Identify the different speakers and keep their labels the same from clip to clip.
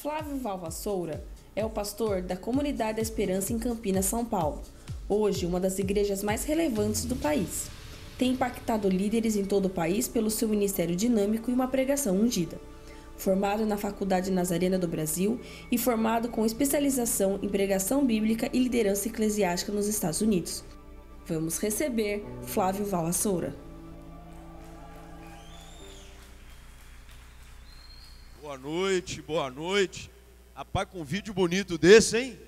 Speaker 1: Flávio Valvassoura é o pastor da Comunidade da Esperança em Campinas, São Paulo, hoje uma das igrejas mais relevantes do país. Tem impactado líderes em todo o país pelo seu ministério dinâmico e uma pregação ungida. Formado na Faculdade Nazarena do Brasil e formado com especialização em pregação bíblica e liderança eclesiástica nos Estados Unidos. Vamos receber Flávio Valvassoura.
Speaker 2: Boa noite, boa noite. Rapaz, com um vídeo bonito desse, hein?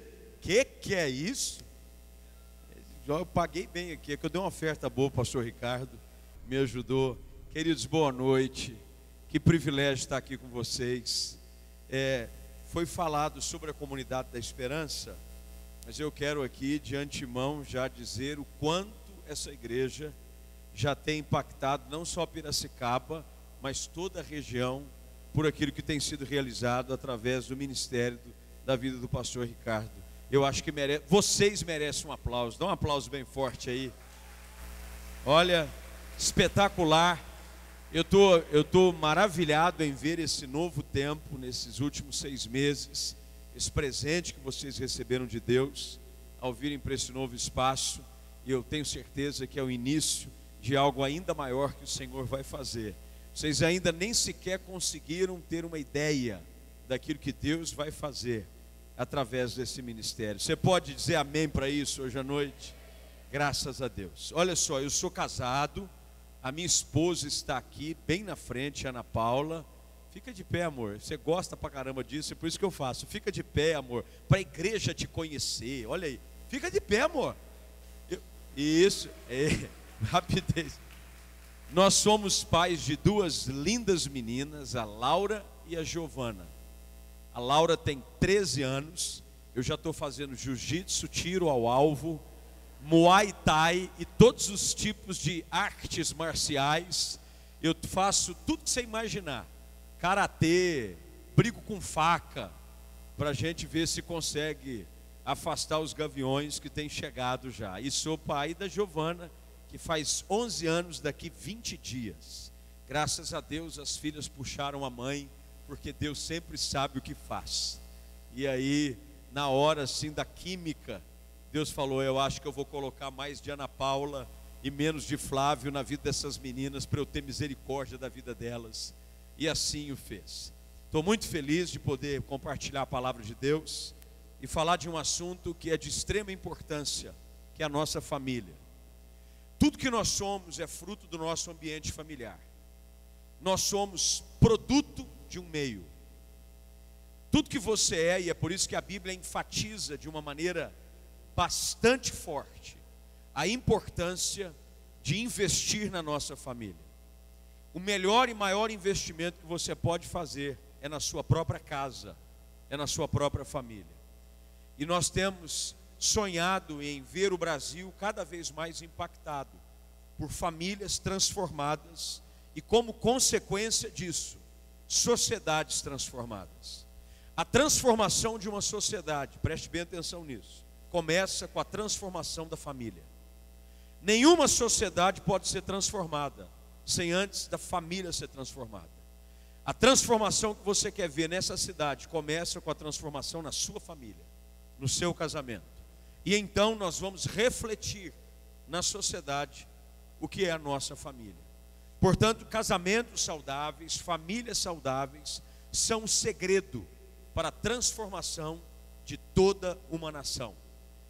Speaker 2: Que que é isso? Eu paguei bem aqui, é que eu dei uma oferta boa para o pastor Ricardo, me ajudou. Queridos, boa noite. Que privilégio estar aqui com vocês. É, foi falado sobre a comunidade da esperança, mas eu quero aqui de antemão já dizer o quanto essa igreja já tem impactado não só Piracicaba, mas toda a região por aquilo que tem sido realizado através do ministério da vida do pastor Ricardo. Eu acho que mere... vocês merecem um aplauso. Dá um aplauso bem forte aí. Olha, espetacular. Eu tô, eu tô maravilhado em ver esse novo tempo nesses últimos seis meses, esse presente que vocês receberam de Deus ao virem para esse novo espaço. E eu tenho certeza que é o início de algo ainda maior que o Senhor vai fazer. Vocês ainda nem sequer conseguiram ter uma ideia daquilo que Deus vai fazer através desse ministério. Você pode dizer amém para isso hoje à noite? Graças a Deus. Olha só, eu sou casado, a minha esposa está aqui, bem na frente, Ana Paula. Fica de pé, amor. Você gosta pra caramba disso, é por isso que eu faço. Fica de pé, amor, para a igreja te conhecer. Olha aí. Fica de pé, amor. Eu, isso, é, rapidez. Nós somos pais de duas lindas meninas, a Laura e a Giovana. A Laura tem 13 anos, eu já estou fazendo jiu-jitsu, tiro ao alvo, muay thai e todos os tipos de artes marciais. Eu faço tudo que você imaginar: karatê, brigo com faca, para a gente ver se consegue afastar os gaviões que têm chegado já. E sou pai da Giovana que faz 11 anos daqui 20 dias. Graças a Deus as filhas puxaram a mãe, porque Deus sempre sabe o que faz. E aí, na hora assim da química, Deus falou: Eu acho que eu vou colocar mais de Ana Paula e menos de Flávio na vida dessas meninas, para eu ter misericórdia da vida delas. E assim o fez. Estou muito feliz de poder compartilhar a palavra de Deus e falar de um assunto que é de extrema importância, que é a nossa família. Tudo que nós somos é fruto do nosso ambiente familiar. Nós somos produto de um meio. Tudo que você é, e é por isso que a Bíblia enfatiza de uma maneira bastante forte a importância de investir na nossa família. O melhor e maior investimento que você pode fazer é na sua própria casa, é na sua própria família. E nós temos sonhado em ver o Brasil cada vez mais impactado por famílias transformadas e, como consequência disso, sociedades transformadas. A transformação de uma sociedade, preste bem atenção nisso, começa com a transformação da família. Nenhuma sociedade pode ser transformada sem antes da família ser transformada. A transformação que você quer ver nessa cidade começa com a transformação na sua família, no seu casamento. E então nós vamos refletir na sociedade o que é a nossa família. Portanto, casamentos saudáveis, famílias saudáveis, são um segredo para a transformação de toda uma nação.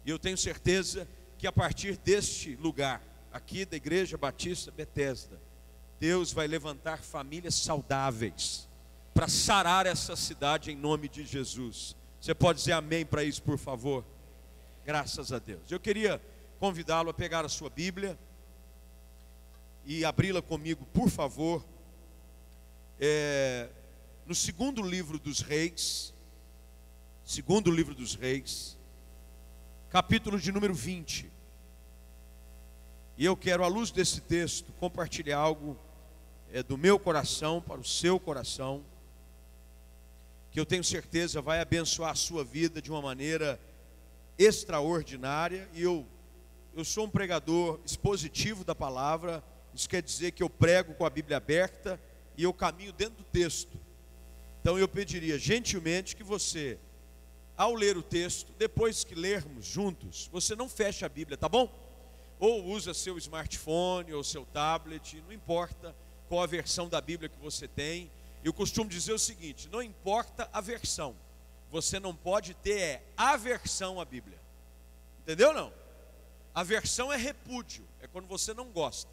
Speaker 2: E eu tenho certeza que a partir deste lugar, aqui da Igreja Batista Betesda, Deus vai levantar famílias saudáveis para sarar essa cidade em nome de Jesus. Você pode dizer amém para isso, por favor? Graças a Deus. Eu queria convidá-lo a pegar a sua Bíblia e abri-la comigo, por favor. É, no segundo livro dos Reis, segundo livro dos Reis, capítulo de número 20. E eu quero, à luz desse texto, compartilhar algo é, do meu coração para o seu coração, que eu tenho certeza vai abençoar a sua vida de uma maneira extraordinária e eu eu sou um pregador expositivo da palavra Isso quer dizer que eu prego com a Bíblia aberta e eu caminho dentro do texto. Então eu pediria gentilmente que você, ao ler o texto, depois que lermos juntos, você não feche a Bíblia, tá bom? Ou usa seu smartphone ou seu tablet, não importa qual a versão da Bíblia que você tem. Eu costumo dizer o seguinte: não importa a versão, você não pode ter é, aversão à Bíblia. Entendeu não? Aversão é repúdio, é quando você não gosta.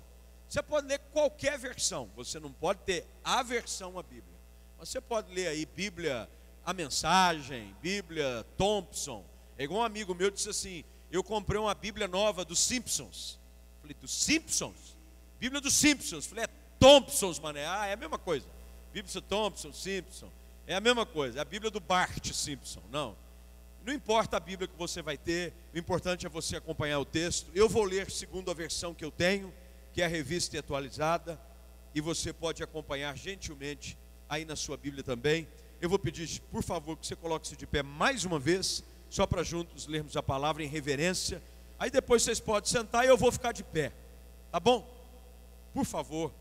Speaker 2: Você pode ler qualquer versão, você não pode ter aversão à Bíblia. Você pode ler aí Bíblia, a mensagem, Bíblia Thompson. É igual um amigo meu disse assim: Eu comprei uma Bíblia nova dos Simpsons. Falei, dos Simpsons? Bíblia dos Simpsons. Falei, é Thompsons, mané. Ah, é a mesma coisa. Bíblia Thompson, Simpson. É a mesma coisa. É a Bíblia do Bart Simpson. Não. Não importa a Bíblia que você vai ter, o importante é você acompanhar o texto. Eu vou ler segundo a versão que eu tenho que é a revista atualizada, e você pode acompanhar gentilmente aí na sua Bíblia também. Eu vou pedir, por favor, que você coloque-se de pé mais uma vez, só para juntos lermos a palavra em reverência. Aí depois vocês podem sentar e eu vou ficar de pé, tá bom? Por favor,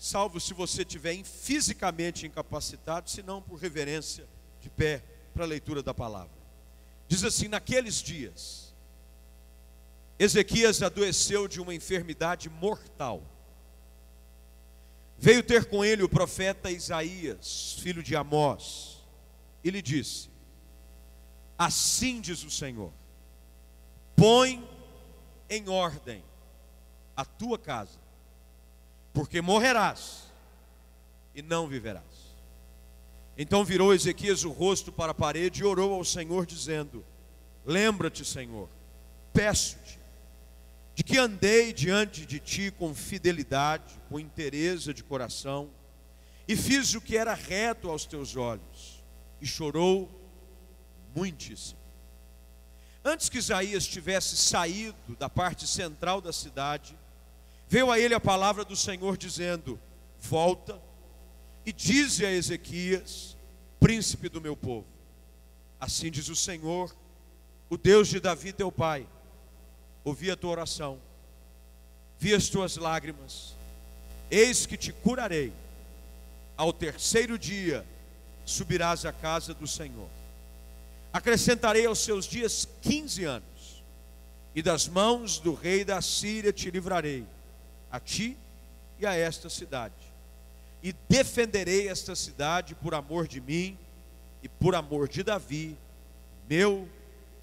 Speaker 2: salvo se você estiver fisicamente incapacitado, se não por reverência, de pé para a leitura da palavra. Diz assim: naqueles dias, Ezequias adoeceu de uma enfermidade mortal. Veio ter com ele o profeta Isaías, filho de Amós, e lhe disse: Assim diz o Senhor: Põe em ordem a tua casa, porque morrerás e não viverás. Então virou Ezequias o rosto para a parede e orou ao Senhor, dizendo: Lembra-te, Senhor, peço-te de que andei diante de ti com fidelidade, com interesse de coração, e fiz o que era reto aos teus olhos, e chorou muitíssimo. Antes que Isaías tivesse saído da parte central da cidade, veio a ele a palavra do Senhor dizendo: Volta e dize a Ezequias, príncipe do meu povo: Assim diz o Senhor, o Deus de Davi teu pai ouvi a tua oração, vi as tuas lágrimas, eis que te curarei. Ao terceiro dia subirás à casa do Senhor. Acrescentarei aos seus dias quinze anos, e das mãos do rei da Síria te livrarei, a ti e a esta cidade. E defenderei esta cidade por amor de mim e por amor de Davi, meu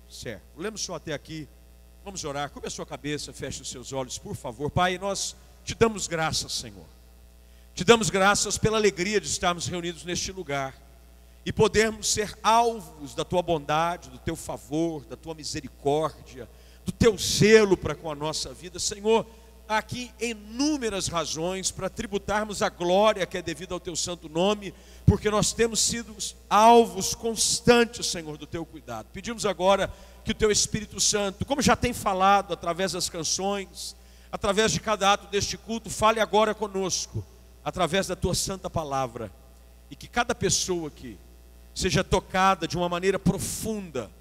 Speaker 2: servo. Lemos só até aqui Vamos orar. Cobre a sua cabeça, feche os seus olhos, por favor. Pai, nós te damos graças, Senhor. Te damos graças pela alegria de estarmos reunidos neste lugar e podermos ser alvos da tua bondade, do teu favor, da tua misericórdia, do teu zelo para com a nossa vida. Senhor, aqui inúmeras razões para tributarmos a glória que é devida ao teu santo nome, porque nós temos sido alvos constantes, Senhor, do teu cuidado. Pedimos agora que o teu Espírito Santo, como já tem falado através das canções, através de cada ato deste culto, fale agora conosco, através da tua santa palavra, e que cada pessoa aqui seja tocada de uma maneira profunda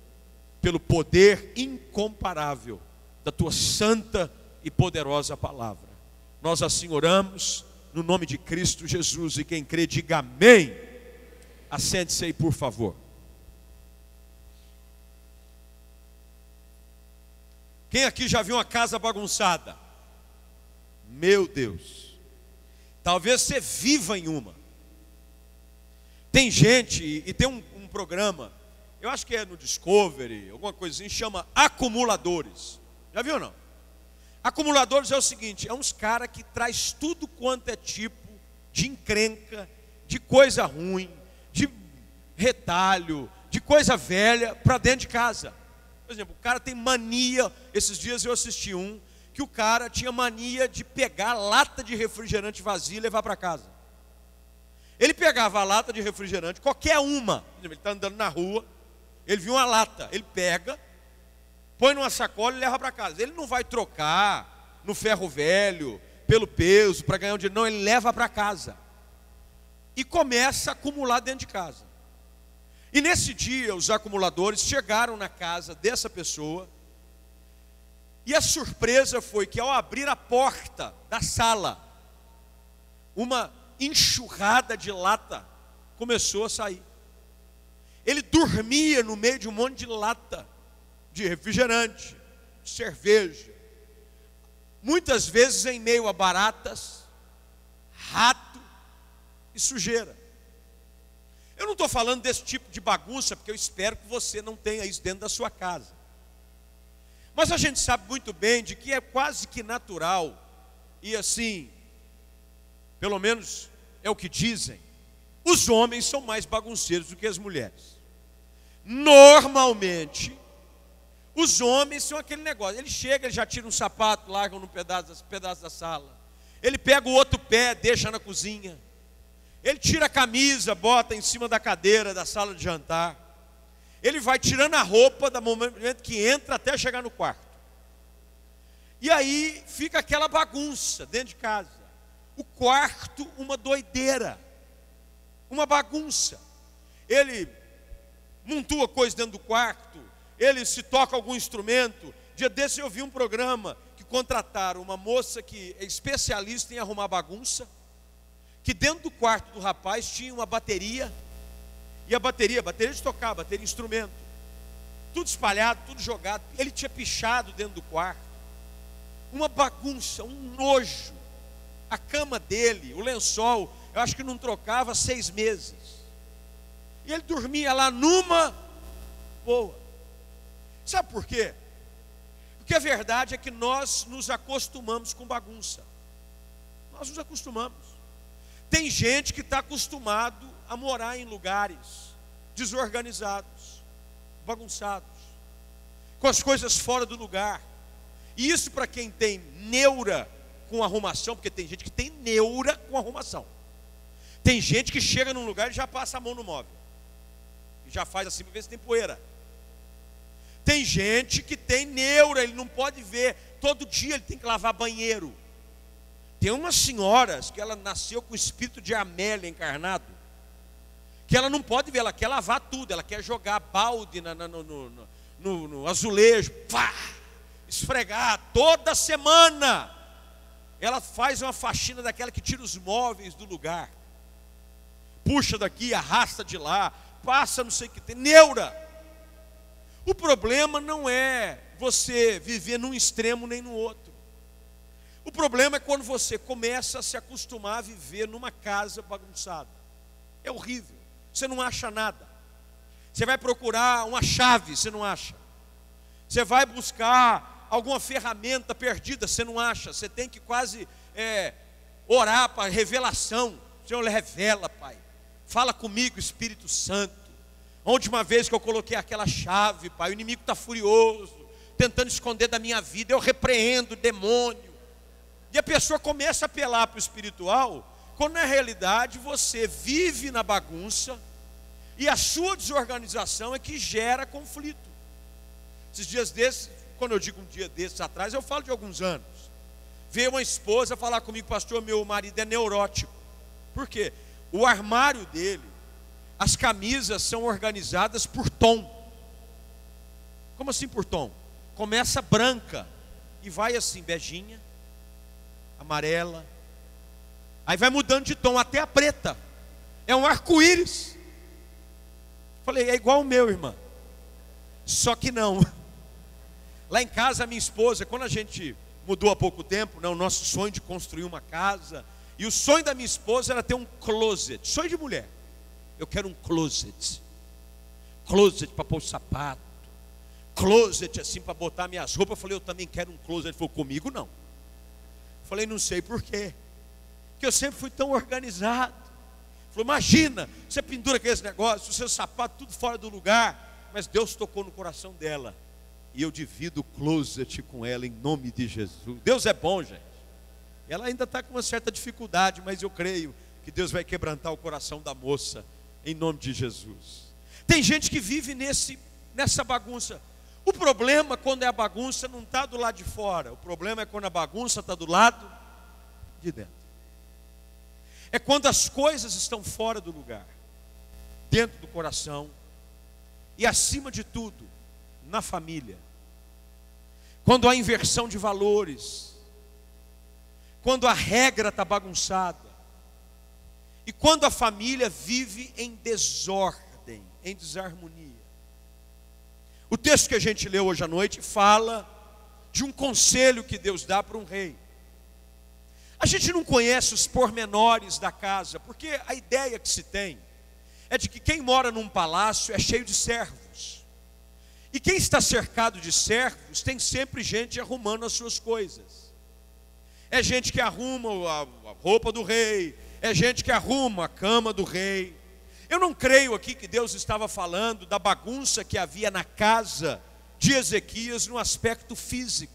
Speaker 2: pelo poder incomparável da tua santa e poderosa palavra. Nós assim oramos no nome de Cristo Jesus, e quem crê, diga amém. Assente-se aí, por favor. Quem aqui já viu uma casa bagunçada? Meu Deus. Talvez você viva em uma. Tem gente, e tem um, um programa, eu acho que é no Discovery, alguma coisinha, chama Acumuladores. Já viu não? Acumuladores é o seguinte: é uns caras que traz tudo quanto é tipo de encrenca, de coisa ruim, de retalho, de coisa velha para dentro de casa. Por exemplo, o cara tem mania. Esses dias eu assisti um que o cara tinha mania de pegar lata de refrigerante vazia e levar para casa. Ele pegava a lata de refrigerante, qualquer uma. Ele está andando na rua, ele viu uma lata, ele pega, põe numa sacola e leva para casa. Ele não vai trocar no ferro velho, pelo peso, para ganhar um dinheiro. Não, ele leva para casa. E começa a acumular dentro de casa. E nesse dia, os acumuladores chegaram na casa dessa pessoa, e a surpresa foi que ao abrir a porta da sala, uma enxurrada de lata começou a sair. Ele dormia no meio de um monte de lata de refrigerante, de cerveja. Muitas vezes em meio a baratas, rato e sujeira. Eu não estou falando desse tipo de bagunça, porque eu espero que você não tenha isso dentro da sua casa. Mas a gente sabe muito bem de que é quase que natural, e assim, pelo menos é o que dizem, os homens são mais bagunceiros do que as mulheres. Normalmente, os homens são aquele negócio. Ele chega, ele já tira um sapato, larga no pedaço, pedaço da sala. Ele pega o outro pé, deixa na cozinha. Ele tira a camisa, bota em cima da cadeira da sala de jantar. Ele vai tirando a roupa do momento que entra até chegar no quarto. E aí fica aquela bagunça dentro de casa. O quarto, uma doideira, uma bagunça. Ele montua coisa dentro do quarto, ele se toca algum instrumento. Dia desse eu vi um programa que contrataram uma moça que é especialista em arrumar bagunça que dentro do quarto do rapaz tinha uma bateria, e a bateria, bateria de tocar, bateria de instrumento, tudo espalhado, tudo jogado. Ele tinha pichado dentro do quarto, uma bagunça, um nojo. A cama dele, o lençol, eu acho que não trocava seis meses. E ele dormia lá numa boa. Sabe por quê? Porque a verdade é que nós nos acostumamos com bagunça. Nós nos acostumamos. Tem gente que está acostumado a morar em lugares desorganizados, bagunçados, com as coisas fora do lugar. E isso para quem tem neura com arrumação, porque tem gente que tem neura com arrumação. Tem gente que chega num lugar e já passa a mão no móvel. E já faz assim para ver se tem poeira. Tem gente que tem neura, ele não pode ver. Todo dia ele tem que lavar banheiro. Tem umas senhoras que ela nasceu com o espírito de Amélia encarnado, que ela não pode ver, ela quer lavar tudo, ela quer jogar balde no, no, no, no, azulejo, pá, esfregar toda semana. Ela faz uma faxina daquela que tira os móveis do lugar, puxa daqui, arrasta de lá, passa não sei o que tem, neura. O problema não é você viver num extremo nem no outro. O problema é quando você começa a se acostumar a viver numa casa bagunçada. É horrível. Você não acha nada. Você vai procurar uma chave, você não acha. Você vai buscar alguma ferramenta perdida, você não acha. Você tem que quase é, orar para revelação. Senhor, revela, Pai. Fala comigo, Espírito Santo. A última vez que eu coloquei aquela chave, Pai, o inimigo está furioso, tentando esconder da minha vida. Eu repreendo o demônio. E a pessoa começa a apelar para o espiritual, quando na realidade você vive na bagunça e a sua desorganização é que gera conflito. Esses dias desses, quando eu digo um dia desses atrás, eu falo de alguns anos. Veio uma esposa falar comigo, pastor, meu marido é neurótico. Por quê? O armário dele, as camisas são organizadas por tom. Como assim por tom? Começa branca e vai assim, beijinha, amarela. Aí vai mudando de tom até a preta. É um arco-íris. Falei, é igual o meu, irmã. Só que não. Lá em casa, a minha esposa, quando a gente mudou há pouco tempo, né, o nosso sonho de construir uma casa, e o sonho da minha esposa era ter um closet. Sonho de mulher. Eu quero um closet. Closet para pôr sapato. Closet assim para botar minhas roupas. Eu falei, eu também quero um closet. Ele falou, comigo não. Falei, não sei porquê. Que eu sempre fui tão organizado. Falou, imagina, você pendura aqueles negócios, o seu sapato tudo fora do lugar. Mas Deus tocou no coração dela. E eu divido o closet com ela em nome de Jesus. Deus é bom, gente. Ela ainda está com uma certa dificuldade, mas eu creio que Deus vai quebrantar o coração da moça em nome de Jesus. Tem gente que vive nesse, nessa bagunça. O problema quando é a bagunça não está do lado de fora, o problema é quando a bagunça está do lado de dentro. É quando as coisas estão fora do lugar, dentro do coração e acima de tudo, na família. Quando há inversão de valores, quando a regra está bagunçada, e quando a família vive em desordem, em desarmonia. O texto que a gente leu hoje à noite fala de um conselho que Deus dá para um rei. A gente não conhece os pormenores da casa, porque a ideia que se tem é de que quem mora num palácio é cheio de servos. E quem está cercado de servos tem sempre gente arrumando as suas coisas. É gente que arruma a roupa do rei, é gente que arruma a cama do rei. Eu não creio aqui que Deus estava falando da bagunça que havia na casa de Ezequias no aspecto físico.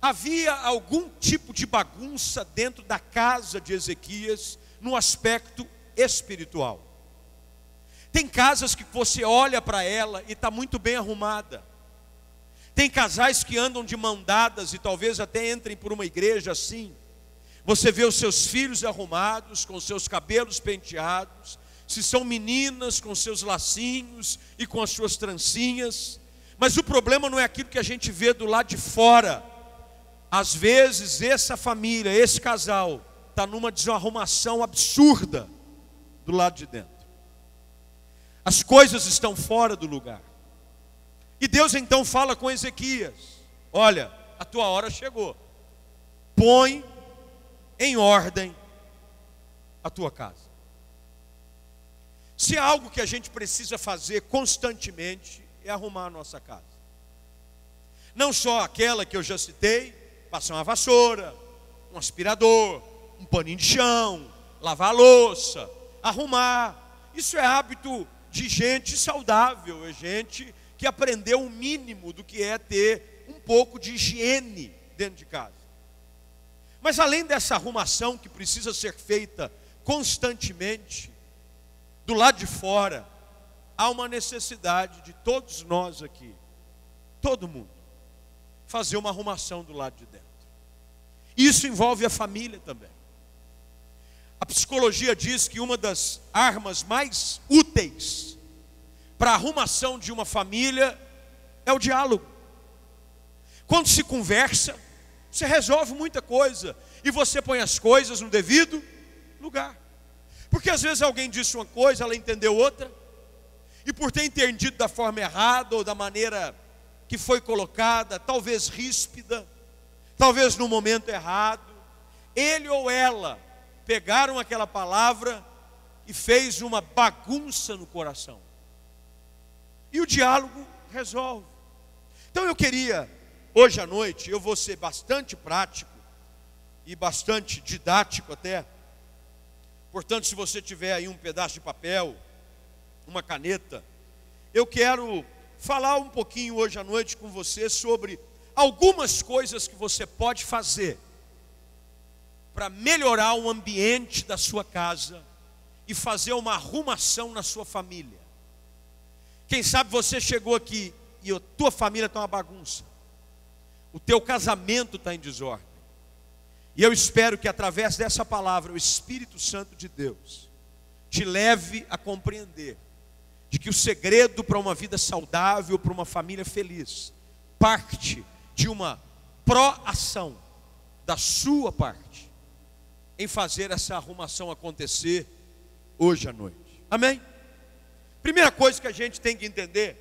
Speaker 2: Havia algum tipo de bagunça dentro da casa de Ezequias no aspecto espiritual. Tem casas que você olha para ela e está muito bem arrumada. Tem casais que andam de mão dadas e talvez até entrem por uma igreja assim. Você vê os seus filhos arrumados, com seus cabelos penteados, se são meninas com seus lacinhos e com as suas trancinhas. Mas o problema não é aquilo que a gente vê do lado de fora. Às vezes, essa família, esse casal, está numa desarrumação absurda do lado de dentro. As coisas estão fora do lugar. E Deus então fala com Ezequias: Olha, a tua hora chegou. Põe em ordem a tua casa. Se há algo que a gente precisa fazer constantemente, é arrumar a nossa casa. Não só aquela que eu já citei, passar uma vassoura, um aspirador, um paninho de chão, lavar a louça, arrumar. Isso é hábito de gente saudável, é gente que aprendeu o mínimo do que é ter um pouco de higiene dentro de casa. Mas além dessa arrumação que precisa ser feita constantemente, do lado de fora, há uma necessidade de todos nós aqui, todo mundo, fazer uma arrumação do lado de dentro. Isso envolve a família também. A psicologia diz que uma das armas mais úteis para a arrumação de uma família é o diálogo. Quando se conversa, você resolve muita coisa e você põe as coisas no devido lugar. Porque às vezes alguém disse uma coisa, ela entendeu outra, e por ter entendido da forma errada ou da maneira que foi colocada, talvez ríspida, talvez no momento errado, ele ou ela pegaram aquela palavra e fez uma bagunça no coração. E o diálogo resolve. Então eu queria, hoje à noite, eu vou ser bastante prático e bastante didático até. Portanto, se você tiver aí um pedaço de papel, uma caneta, eu quero falar um pouquinho hoje à noite com você sobre algumas coisas que você pode fazer para melhorar o ambiente da sua casa e fazer uma arrumação na sua família. Quem sabe você chegou aqui e a tua família está uma bagunça, o teu casamento está em desordem. E eu espero que através dessa palavra o Espírito Santo de Deus te leve a compreender de que o segredo para uma vida saudável, para uma família feliz, parte de uma pró-ação da sua parte em fazer essa arrumação acontecer hoje à noite. Amém? Primeira coisa que a gente tem que entender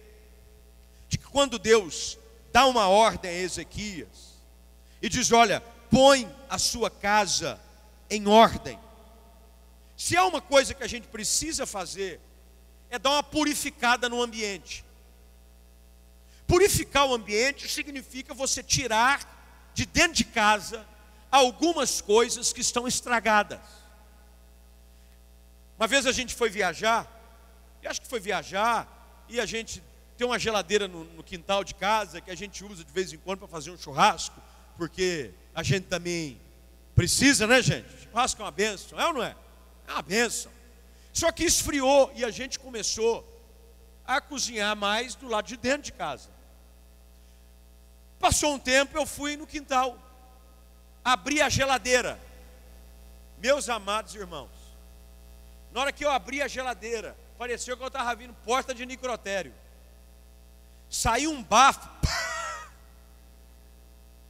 Speaker 2: de que quando Deus dá uma ordem a Ezequias e diz: "Olha, põe a sua casa em ordem". Se há uma coisa que a gente precisa fazer é dar uma purificada no ambiente. Purificar o ambiente significa você tirar de dentro de casa algumas coisas que estão estragadas. Uma vez a gente foi viajar, e acho que foi viajar, e a gente tem uma geladeira no, no quintal de casa que a gente usa de vez em quando para fazer um churrasco, porque a gente também precisa, né, gente? Churrasco é uma benção, é ou não é? É uma benção. Só que esfriou e a gente começou a cozinhar mais do lado de dentro de casa. Passou um tempo, eu fui no quintal abri a geladeira. Meus amados irmãos, na hora que eu abri a geladeira, pareceu que eu estava vindo porta de necrotério. Saiu um bafo.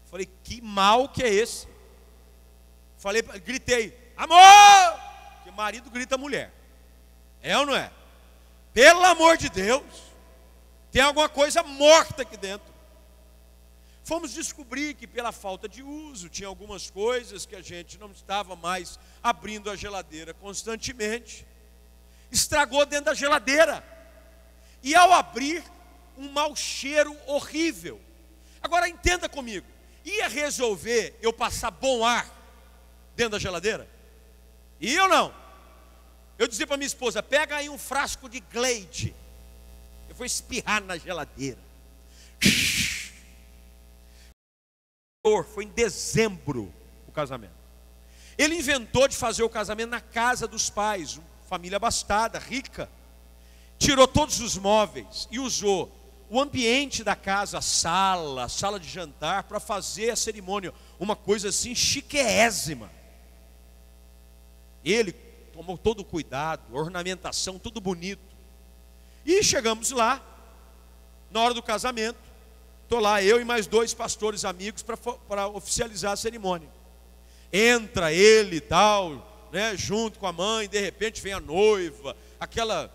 Speaker 2: Falei, que mal que é esse? Falei, gritei, amor! Que marido grita mulher. É ou não é? Pelo amor de Deus, tem alguma coisa morta aqui dentro. Fomos descobrir que pela falta de uso, tinha algumas coisas que a gente não estava mais abrindo a geladeira constantemente. Estragou dentro da geladeira. E ao abrir, um mau cheiro horrível. Agora entenda comigo: ia resolver eu passar bom ar dentro da geladeira? E eu não. Eu dizia para minha esposa: pega aí um frasco de Glade. Eu vou espirrar na geladeira. Foi em dezembro o casamento. Ele inventou de fazer o casamento na casa dos pais, uma família abastada, rica. Tirou todos os móveis e usou o ambiente da casa, a sala, a sala de jantar, para fazer a cerimônia, uma coisa assim chiquésima. Ele tomou todo o cuidado, ornamentação, tudo bonito. E chegamos lá, na hora do casamento, estou lá, eu e mais dois pastores amigos para oficializar a cerimônia. Entra ele e tal, né, junto com a mãe, de repente vem a noiva, aquela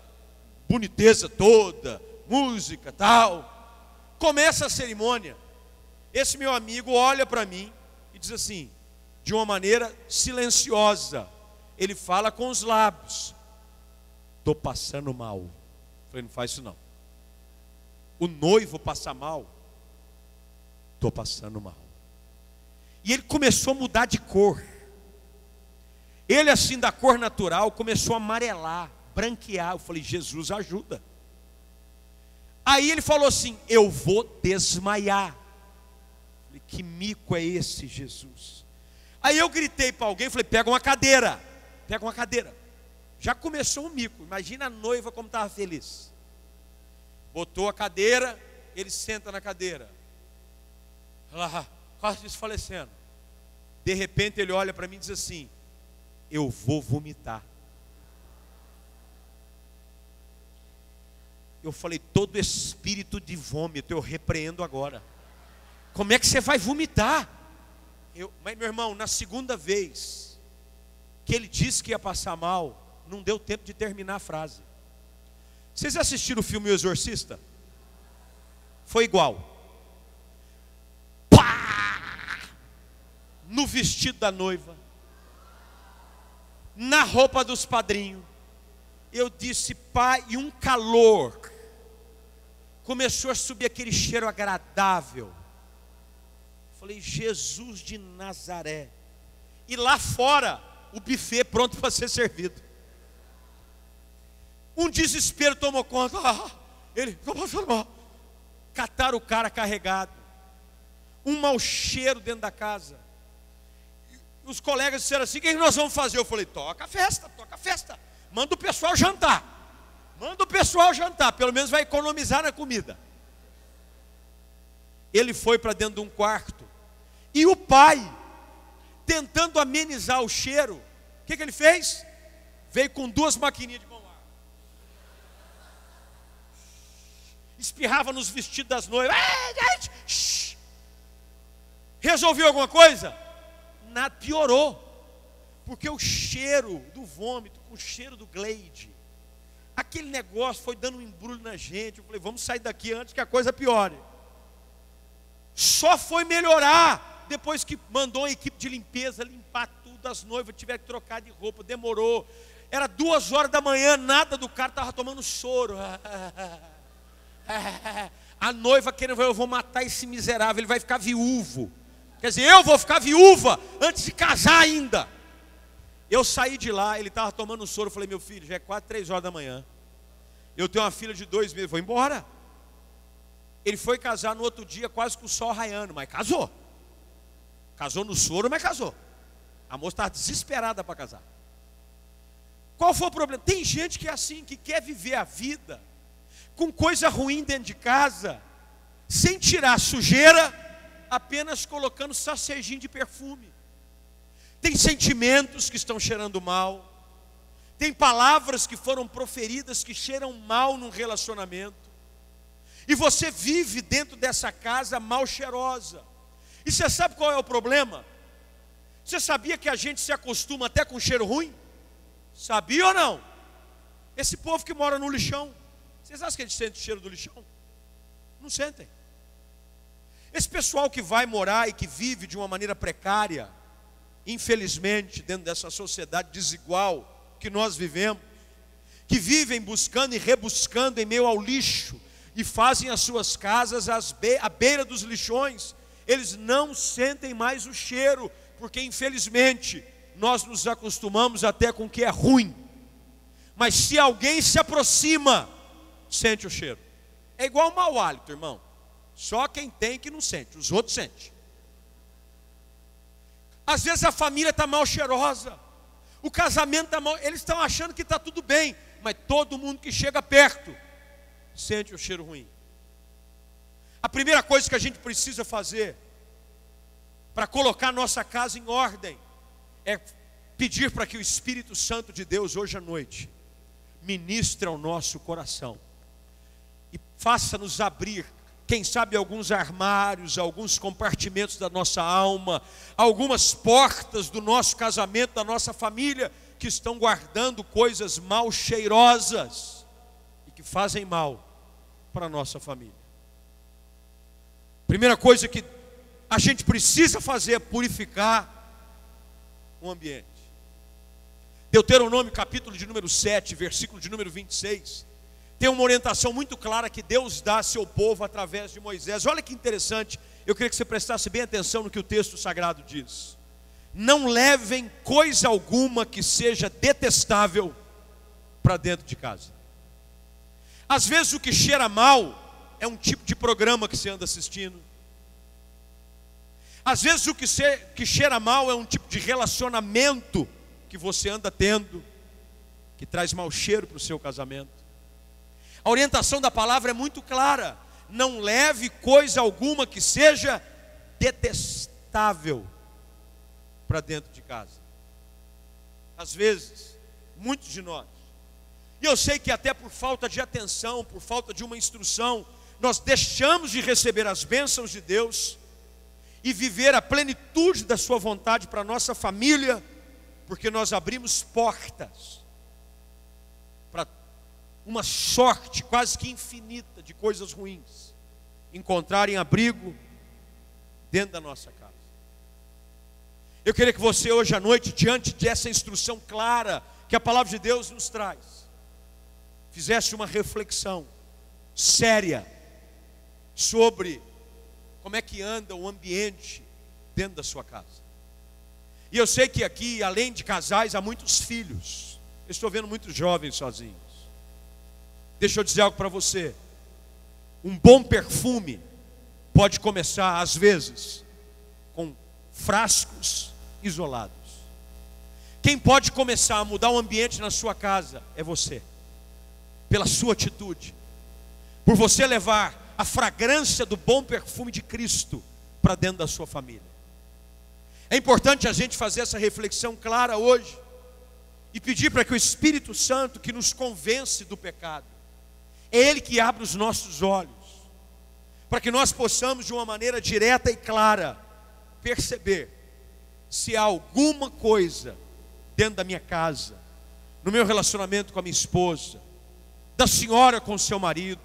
Speaker 2: boniteza toda, música tal. Começa a cerimônia. Esse meu amigo olha para mim e diz assim, de uma maneira silenciosa, ele fala com os lábios: Estou passando mal. Eu falei, não faz isso não. O noivo passa mal. Estou passando mal. E ele começou a mudar de cor. Ele, assim, da cor natural, começou a amarelar, branquear. Eu falei, Jesus, ajuda. Aí ele falou assim: Eu vou desmaiar. Falei, que mico é esse, Jesus? Aí eu gritei para alguém, falei: Pega uma cadeira, pega uma cadeira. Já começou o mico. Imagina a noiva como estava feliz. Botou a cadeira, ele senta na cadeira. Lá, quase desfalecendo. De repente ele olha para mim e diz assim: Eu vou vomitar. Eu falei: Todo espírito de vômito eu repreendo agora. Como é que você vai vomitar? Eu, mas meu irmão, na segunda vez que ele disse que ia passar mal, não deu tempo de terminar a frase. Vocês assistiram o filme O Exorcista? Foi igual. Pá! No vestido da noiva, na roupa dos padrinhos. Eu disse, pai, e um calor. Começou a subir aquele cheiro agradável. Falei, Jesus de Nazaré. E lá fora, o buffet pronto para ser servido. Um desespero tomou conta. Ah, ele, estou passando mal. Cataram o cara carregado. Um mau cheiro dentro da casa. Os colegas disseram assim: o que nós vamos fazer? Eu falei: toca a festa, toca a festa. Manda o pessoal jantar. Manda o pessoal jantar, pelo menos vai economizar na comida. Ele foi para dentro de um quarto. E o pai, tentando amenizar o cheiro, o que, que ele fez? Veio com duas maquininhas de espirrava nos vestidos das noivas. Resolveu alguma coisa? Nada, piorou. Porque o cheiro do vômito, com o cheiro do Glade, aquele negócio foi dando um embrulho na gente. Eu falei, vamos sair daqui antes que a coisa piore. Só foi melhorar depois que mandou a equipe de limpeza limpar tudo, as noivas tiveram que trocar de roupa, demorou. Era duas horas da manhã, nada do cara estava tomando soro. a noiva querendo, eu vou matar esse miserável, ele vai ficar viúvo. Quer dizer, eu vou ficar viúva antes de casar ainda. Eu saí de lá, ele estava tomando soro. Eu falei, meu filho, já é quase três horas da manhã. Eu tenho uma filha de dois meses, vou embora. Ele foi casar no outro dia, quase com o sol raiando, mas casou. Casou no soro, mas casou. A moça estava desesperada para casar. Qual foi o problema? Tem gente que é assim, que quer viver a vida com coisa ruim dentro de casa, sem tirar sujeira, apenas colocando sacejinho de perfume. Tem sentimentos que estão cheirando mal, tem palavras que foram proferidas que cheiram mal num relacionamento, e você vive dentro dessa casa mal cheirosa. E você sabe qual é o problema? Você sabia que a gente se acostuma até com cheiro ruim? Sabia ou não? Esse povo que mora no lixão, vocês acham que eles sentem o cheiro do lixão? Não sentem. Esse pessoal que vai morar e que vive de uma maneira precária, infelizmente, dentro dessa sociedade desigual que nós vivemos, que vivem buscando e rebuscando em meio ao lixo e fazem as suas casas à beira dos lixões, eles não sentem mais o cheiro, porque infelizmente nós nos acostumamos até com o que é ruim. Mas se alguém se aproxima, sente o cheiro. É igual mau hálito, irmão. Só quem tem que não sente, os outros sentem. Às vezes a família está mal cheirosa, o casamento está mal, eles estão achando que está tudo bem, mas todo mundo que chega perto sente o cheiro ruim. A primeira coisa que a gente precisa fazer para colocar nossa casa em ordem é pedir para que o Espírito Santo de Deus hoje à noite ministre ao nosso coração e faça-nos abrir quem sabe alguns armários, alguns compartimentos da nossa alma, algumas portas do nosso casamento, da nossa família, que estão guardando coisas mal cheirosas e que fazem mal para a nossa família. Primeira coisa que a gente precisa fazer é purificar o ambiente. Deuteronômio capítulo de número 7, versículo de número 26, tem uma orientação muito clara que Deus dá a seu povo através de Moisés. Olha que interessante, eu queria que você prestasse bem atenção no que o texto sagrado diz não levem coisa alguma que seja detestável para dentro de casa. Às vezes o que cheira mal é um tipo de programa que você anda assistindo. Às vezes o que, que cheira mal é um tipo de relacionamento que você anda tendo, que traz mau cheiro para o seu casamento. A orientação da palavra é muito clara: não leve coisa alguma que seja detestável para dentro de casa. Às vezes, muitos de nós, e eu sei que até por falta de atenção, por falta de uma instrução, nós deixamos de receber as bênçãos de Deus e viver a plenitude da Sua vontade para a nossa família, porque nós abrimos portas uma sorte quase que infinita de coisas ruins encontrarem abrigo dentro da nossa casa. Eu queria que você hoje à noite, diante dessa instrução clara que a palavra de Deus nos traz, fizesse uma reflexão séria sobre como é que anda o ambiente dentro da sua casa. E eu sei que aqui, além de casais, há muitos filhos. Eu estou vendo muitos jovens sozinhos. Deixa eu dizer algo para você. Um bom perfume pode começar, às vezes, com frascos isolados. Quem pode começar a mudar o ambiente na sua casa é você, pela sua atitude, por você levar a fragrância do bom perfume de Cristo para dentro da sua família. É importante a gente fazer essa reflexão clara hoje e pedir para que o Espírito Santo, que nos convence do pecado, é Ele que abre os nossos olhos, para que nós possamos, de uma maneira direta e clara, perceber se há alguma coisa dentro da minha casa, no meu relacionamento com a minha esposa, da senhora com seu marido,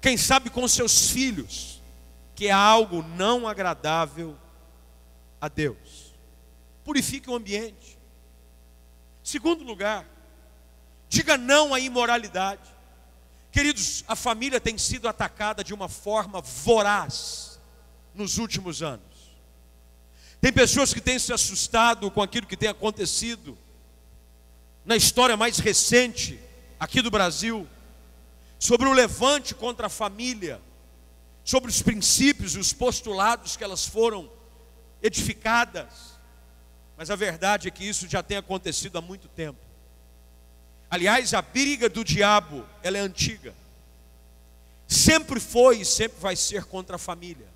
Speaker 2: quem sabe com seus filhos, que é algo não agradável a Deus. Purifique o ambiente. Segundo lugar, diga não à imoralidade. Queridos, a família tem sido atacada de uma forma voraz nos últimos anos. Tem pessoas que têm se assustado com aquilo que tem acontecido na história mais recente aqui do Brasil, sobre o levante contra a família, sobre os princípios e os postulados que elas foram edificadas. Mas a verdade é que isso já tem acontecido há muito tempo. Aliás, a briga do diabo, ela é antiga. Sempre foi e sempre vai ser contra a família.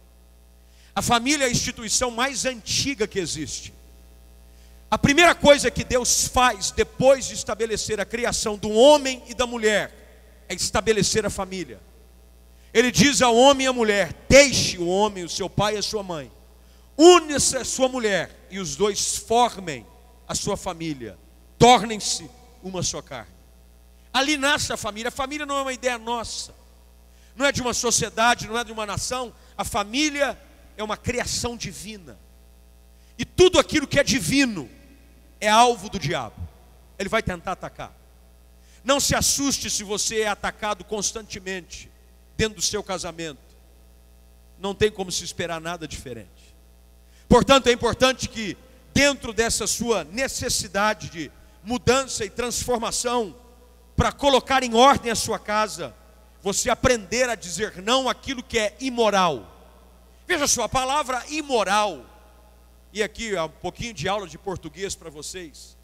Speaker 2: A família é a instituição mais antiga que existe. A primeira coisa que Deus faz depois de estabelecer a criação do homem e da mulher é estabelecer a família. Ele diz ao homem e à mulher: Deixe o homem, o seu pai e a sua mãe, une-se a sua mulher e os dois formem a sua família, tornem-se uma só carne. Ali nasce a família. A família não é uma ideia nossa, não é de uma sociedade, não é de uma nação. A família é uma criação divina. E tudo aquilo que é divino é alvo do diabo. Ele vai tentar atacar. Não se assuste se você é atacado constantemente dentro do seu casamento. Não tem como se esperar nada diferente. Portanto, é importante que, dentro dessa sua necessidade de mudança e transformação, para colocar em ordem a sua casa, você aprender a dizer não àquilo que é imoral. Veja só, a palavra imoral, e aqui um pouquinho de aula de português para vocês.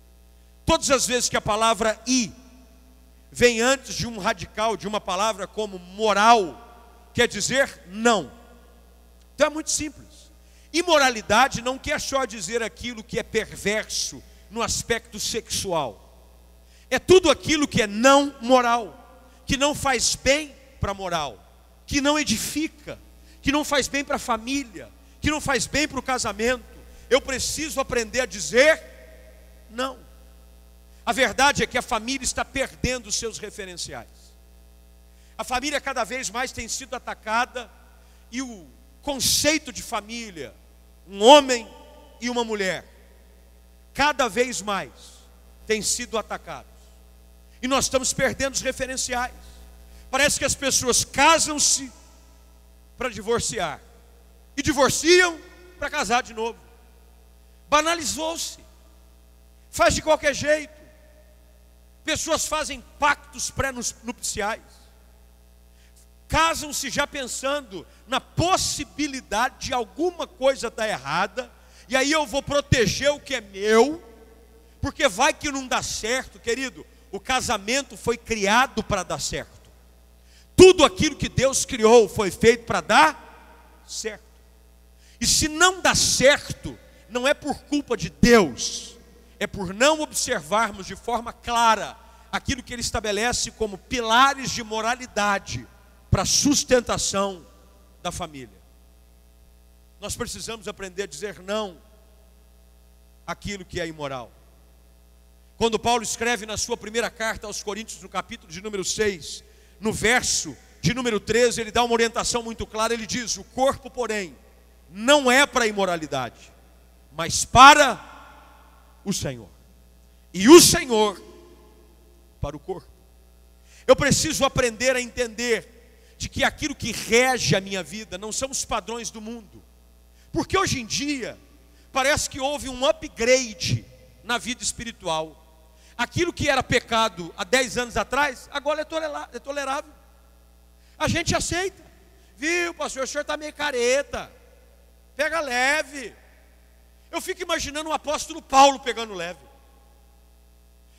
Speaker 2: Todas as vezes que a palavra i vem antes de um radical, de uma palavra como moral, quer dizer não. Então é muito simples. Imoralidade não quer só dizer aquilo que é perverso no aspecto sexual. É tudo aquilo que é não moral, que não faz bem para a moral, que não edifica, que não faz bem para a família, que não faz bem para o casamento. Eu preciso aprender a dizer não. A verdade é que a família está perdendo os seus referenciais. A família cada vez mais tem sido atacada e o conceito de família, um homem e uma mulher, cada vez mais tem sido atacados. E nós estamos perdendo os referenciais. Parece que as pessoas casam-se para divorciar e divorciam para casar de novo. Banalizou-se. Faz de qualquer jeito. Pessoas fazem pactos pré-nupciais. Casam-se já pensando na possibilidade de alguma coisa dar errada, e aí eu vou proteger o que é meu, porque vai que não dá certo, querido. O casamento foi criado para dar certo. Tudo aquilo que Deus criou foi feito para dar certo. E se não dá certo, não é por culpa de Deus, é por não observarmos de forma clara aquilo que ele estabelece como pilares de moralidade para sustentação da família. Nós precisamos aprender a dizer não àquilo que é imoral. Quando Paulo escreve na sua primeira carta aos Coríntios, no capítulo de número 6, no verso de número 13, ele dá uma orientação muito clara. Ele diz: O corpo, porém, não é para a imoralidade, mas para o Senhor. E o Senhor para o corpo. Eu preciso aprender a entender de que aquilo que rege a minha vida não são os padrões do mundo. Porque hoje em dia, parece que houve um upgrade na vida espiritual. Aquilo que era pecado há 10 anos atrás, agora é, é tolerável. A gente aceita. Viu, pastor, o senhor está meio careta. Pega leve. Eu fico imaginando o apóstolo Paulo pegando leve.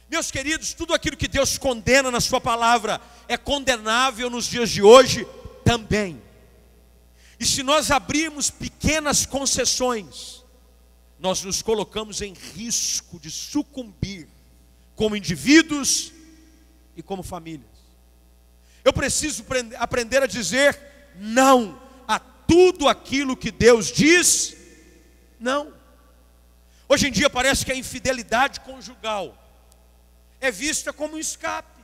Speaker 2: Meus queridos, tudo aquilo que Deus condena na Sua palavra é condenável nos dias de hoje também. E se nós abrirmos pequenas concessões, nós nos colocamos em risco de sucumbir como indivíduos e como famílias. Eu preciso aprender a dizer não a tudo aquilo que Deus diz não. Hoje em dia parece que a infidelidade conjugal é vista como um escape.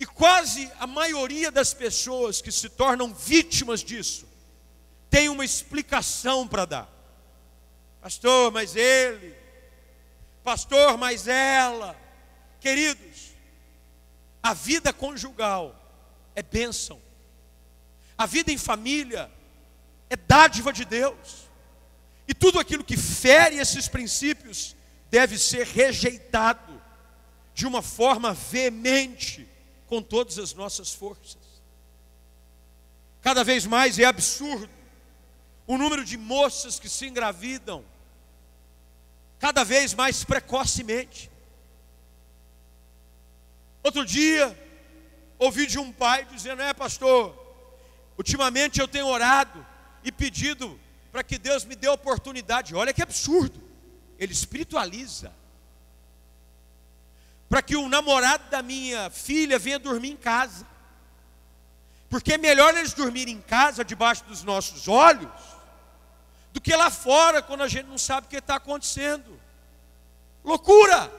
Speaker 2: E quase a maioria das pessoas que se tornam vítimas disso tem uma explicação para dar. Pastor, mas ele, pastor, mas ela. Queridos, a vida conjugal é bênção. A vida em família é dádiva de Deus. E tudo aquilo que fere esses princípios deve ser rejeitado de uma forma veemente, com todas as nossas forças. Cada vez mais é absurdo o número de moças que se engravidam, cada vez mais precocemente. Outro dia, ouvi de um pai dizendo: É, pastor, ultimamente eu tenho orado e pedido para que Deus me dê oportunidade. Olha que absurdo. Ele espiritualiza. Para que o namorado da minha filha venha dormir em casa. Porque é melhor eles dormirem em casa, debaixo dos nossos olhos, do que lá fora, quando a gente não sabe o que está acontecendo. Loucura!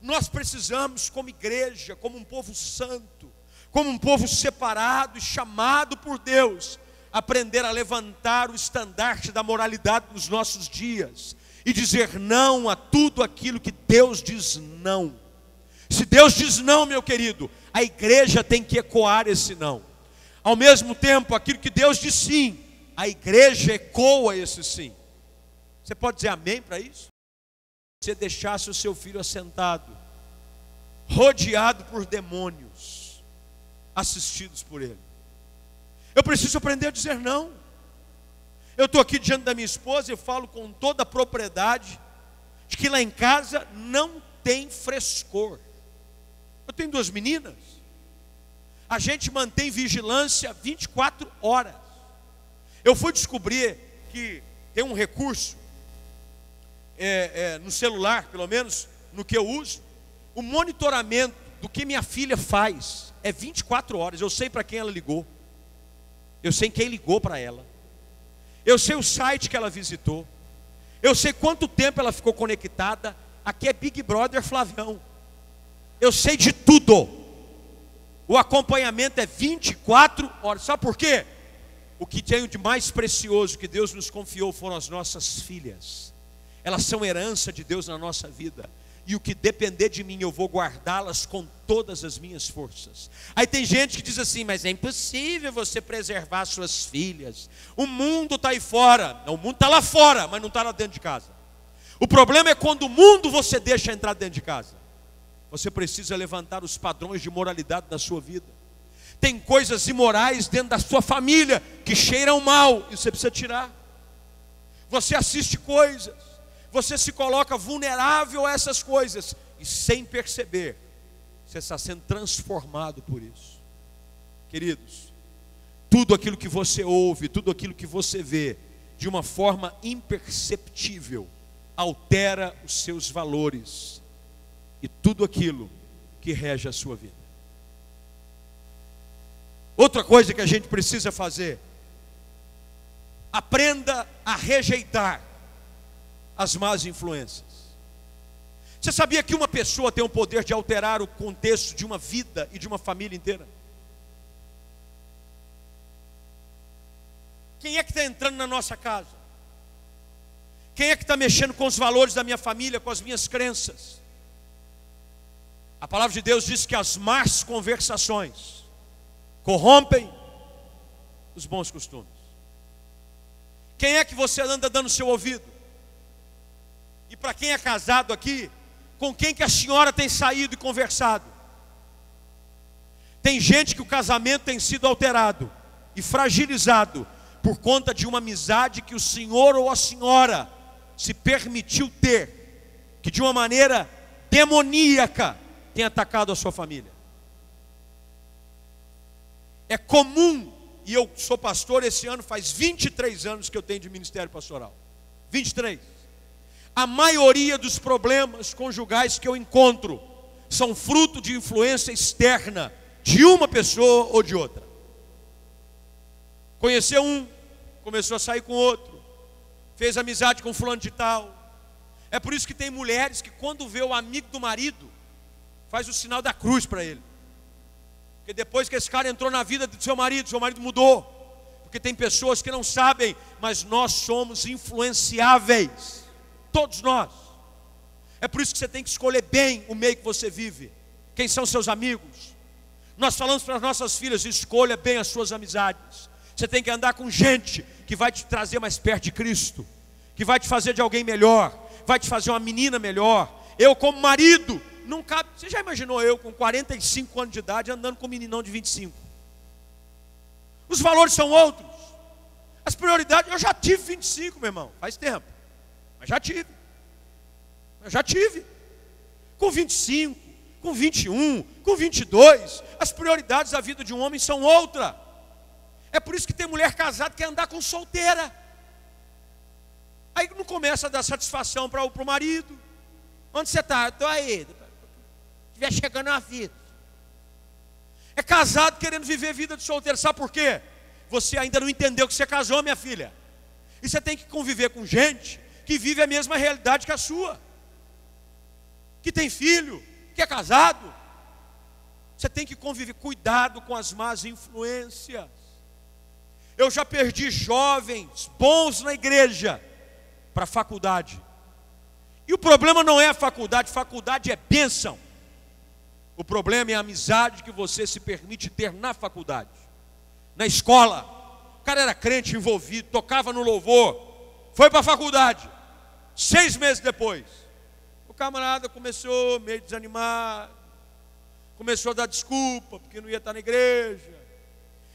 Speaker 2: Nós precisamos, como igreja, como um povo santo, como um povo separado e chamado por Deus, aprender a levantar o estandarte da moralidade nos nossos dias e dizer não a tudo aquilo que Deus diz não. Se Deus diz não, meu querido, a igreja tem que ecoar esse não. Ao mesmo tempo, aquilo que Deus diz sim, a igreja ecoa esse sim. Você pode dizer amém para isso? Você deixasse o seu filho assentado, rodeado por demônios, assistidos por ele. Eu preciso aprender a dizer não. Eu estou aqui diante da minha esposa e falo com toda a propriedade de que lá em casa não tem frescor. Eu tenho duas meninas. A gente mantém vigilância 24 horas. Eu fui descobrir que tem um recurso é, é, no celular, pelo menos no que eu uso, o monitoramento do que minha filha faz é 24 horas. Eu sei para quem ela ligou. Eu sei quem ligou para ela. Eu sei o site que ela visitou. Eu sei quanto tempo ela ficou conectada. Aqui é Big Brother Flavião. Eu sei de tudo. O acompanhamento é 24 horas. Sabe por quê? O que tenho de mais precioso que Deus nos confiou foram as nossas filhas. Elas são herança de Deus na nossa vida e o que depender de mim eu vou guardá-las com todas as minhas forças. Aí tem gente que diz assim, mas é impossível você preservar suas filhas. O mundo está aí fora. O mundo está lá fora, mas não está lá dentro de casa. O problema é quando o mundo você deixa entrar dentro de casa. Você precisa levantar os padrões de moralidade da sua vida. Tem coisas imorais dentro da sua família que cheiram mal e você precisa tirar. Você assiste coisas você se coloca vulnerável a essas coisas e sem perceber, você está sendo transformado por isso. Queridos, tudo aquilo que você ouve, tudo aquilo que você vê, de uma forma imperceptível, altera os seus valores e tudo aquilo que rege a sua vida. Outra coisa que a gente precisa fazer, aprenda a rejeitar as más influências. Você sabia que uma pessoa tem o poder de alterar o contexto de uma vida e de uma família inteira? Quem é que está entrando na nossa casa? Quem é que está mexendo com os valores da minha família, com as minhas crenças? A palavra de Deus diz que as más conversações corrompem os bons costumes. Quem é que você anda dando seu ouvido? E para quem é casado aqui, com quem que a senhora tem saído e conversado? Tem gente que o casamento tem sido alterado e fragilizado por conta de uma amizade que o senhor ou a senhora se permitiu ter, que de uma maneira demoníaca tem atacado a sua família. É comum, e eu sou pastor esse ano, faz 23 anos que eu tenho de ministério pastoral. 23 a maioria dos problemas conjugais que eu encontro são fruto de influência externa de uma pessoa ou de outra. Conheceu um, começou a sair com outro, fez amizade com fulano de tal. É por isso que tem mulheres que quando vê o amigo do marido, faz o sinal da cruz para ele. Porque depois que esse cara entrou na vida do seu marido, seu marido mudou. Porque tem pessoas que não sabem, mas nós somos influenciáveis. Todos nós. É por isso que você tem que escolher bem o meio que você vive. Quem são seus amigos? Nós falamos para as nossas filhas: escolha bem as suas amizades. Você tem que andar com gente que vai te trazer mais perto de Cristo, que vai te fazer de alguém melhor, vai te fazer uma menina melhor. Eu, como marido, não cabe. Você já imaginou eu com 45 anos de idade andando com um meninão de 25? Os valores são outros. As prioridades, eu já tive 25, meu irmão, faz tempo. Mas já tive. Eu já tive. Com 25, com 21, com 22, as prioridades da vida de um homem são outra. É por isso que tem mulher casada que quer andar com solteira. Aí não começa a dar satisfação para o marido. Onde você está? Estou aí. Estiver chegando a vida. É casado querendo viver vida de solteiro. Sabe por quê? Você ainda não entendeu que você casou, minha filha. E você tem que conviver com gente que vive a mesma realidade que a sua que tem filho, que é casado. Você tem que conviver, cuidado com as más influências. Eu já perdi jovens bons na igreja para a faculdade. E o problema não é a faculdade, faculdade é bênção. O problema é a amizade que você se permite ter na faculdade, na escola. O cara era crente, envolvido, tocava no louvor, foi para a faculdade. Seis meses depois, o camarada começou meio desanimado, começou a dar desculpa, porque não ia estar na igreja.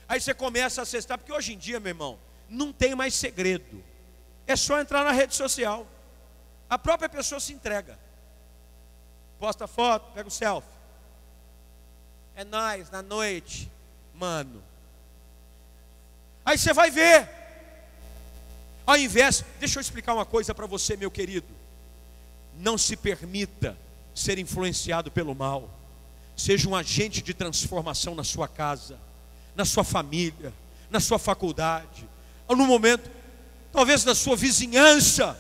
Speaker 2: Aí você começa a acessar, porque hoje em dia, meu irmão, não tem mais segredo. É só entrar na rede social. A própria pessoa se entrega. Posta foto, pega o selfie. É nós na noite, mano. Aí você vai ver. Ao invés, deixa eu explicar uma coisa para você, meu querido. Não se permita ser influenciado pelo mal. Seja um agente de transformação na sua casa, na sua família, na sua faculdade, ou no momento, talvez na sua vizinhança.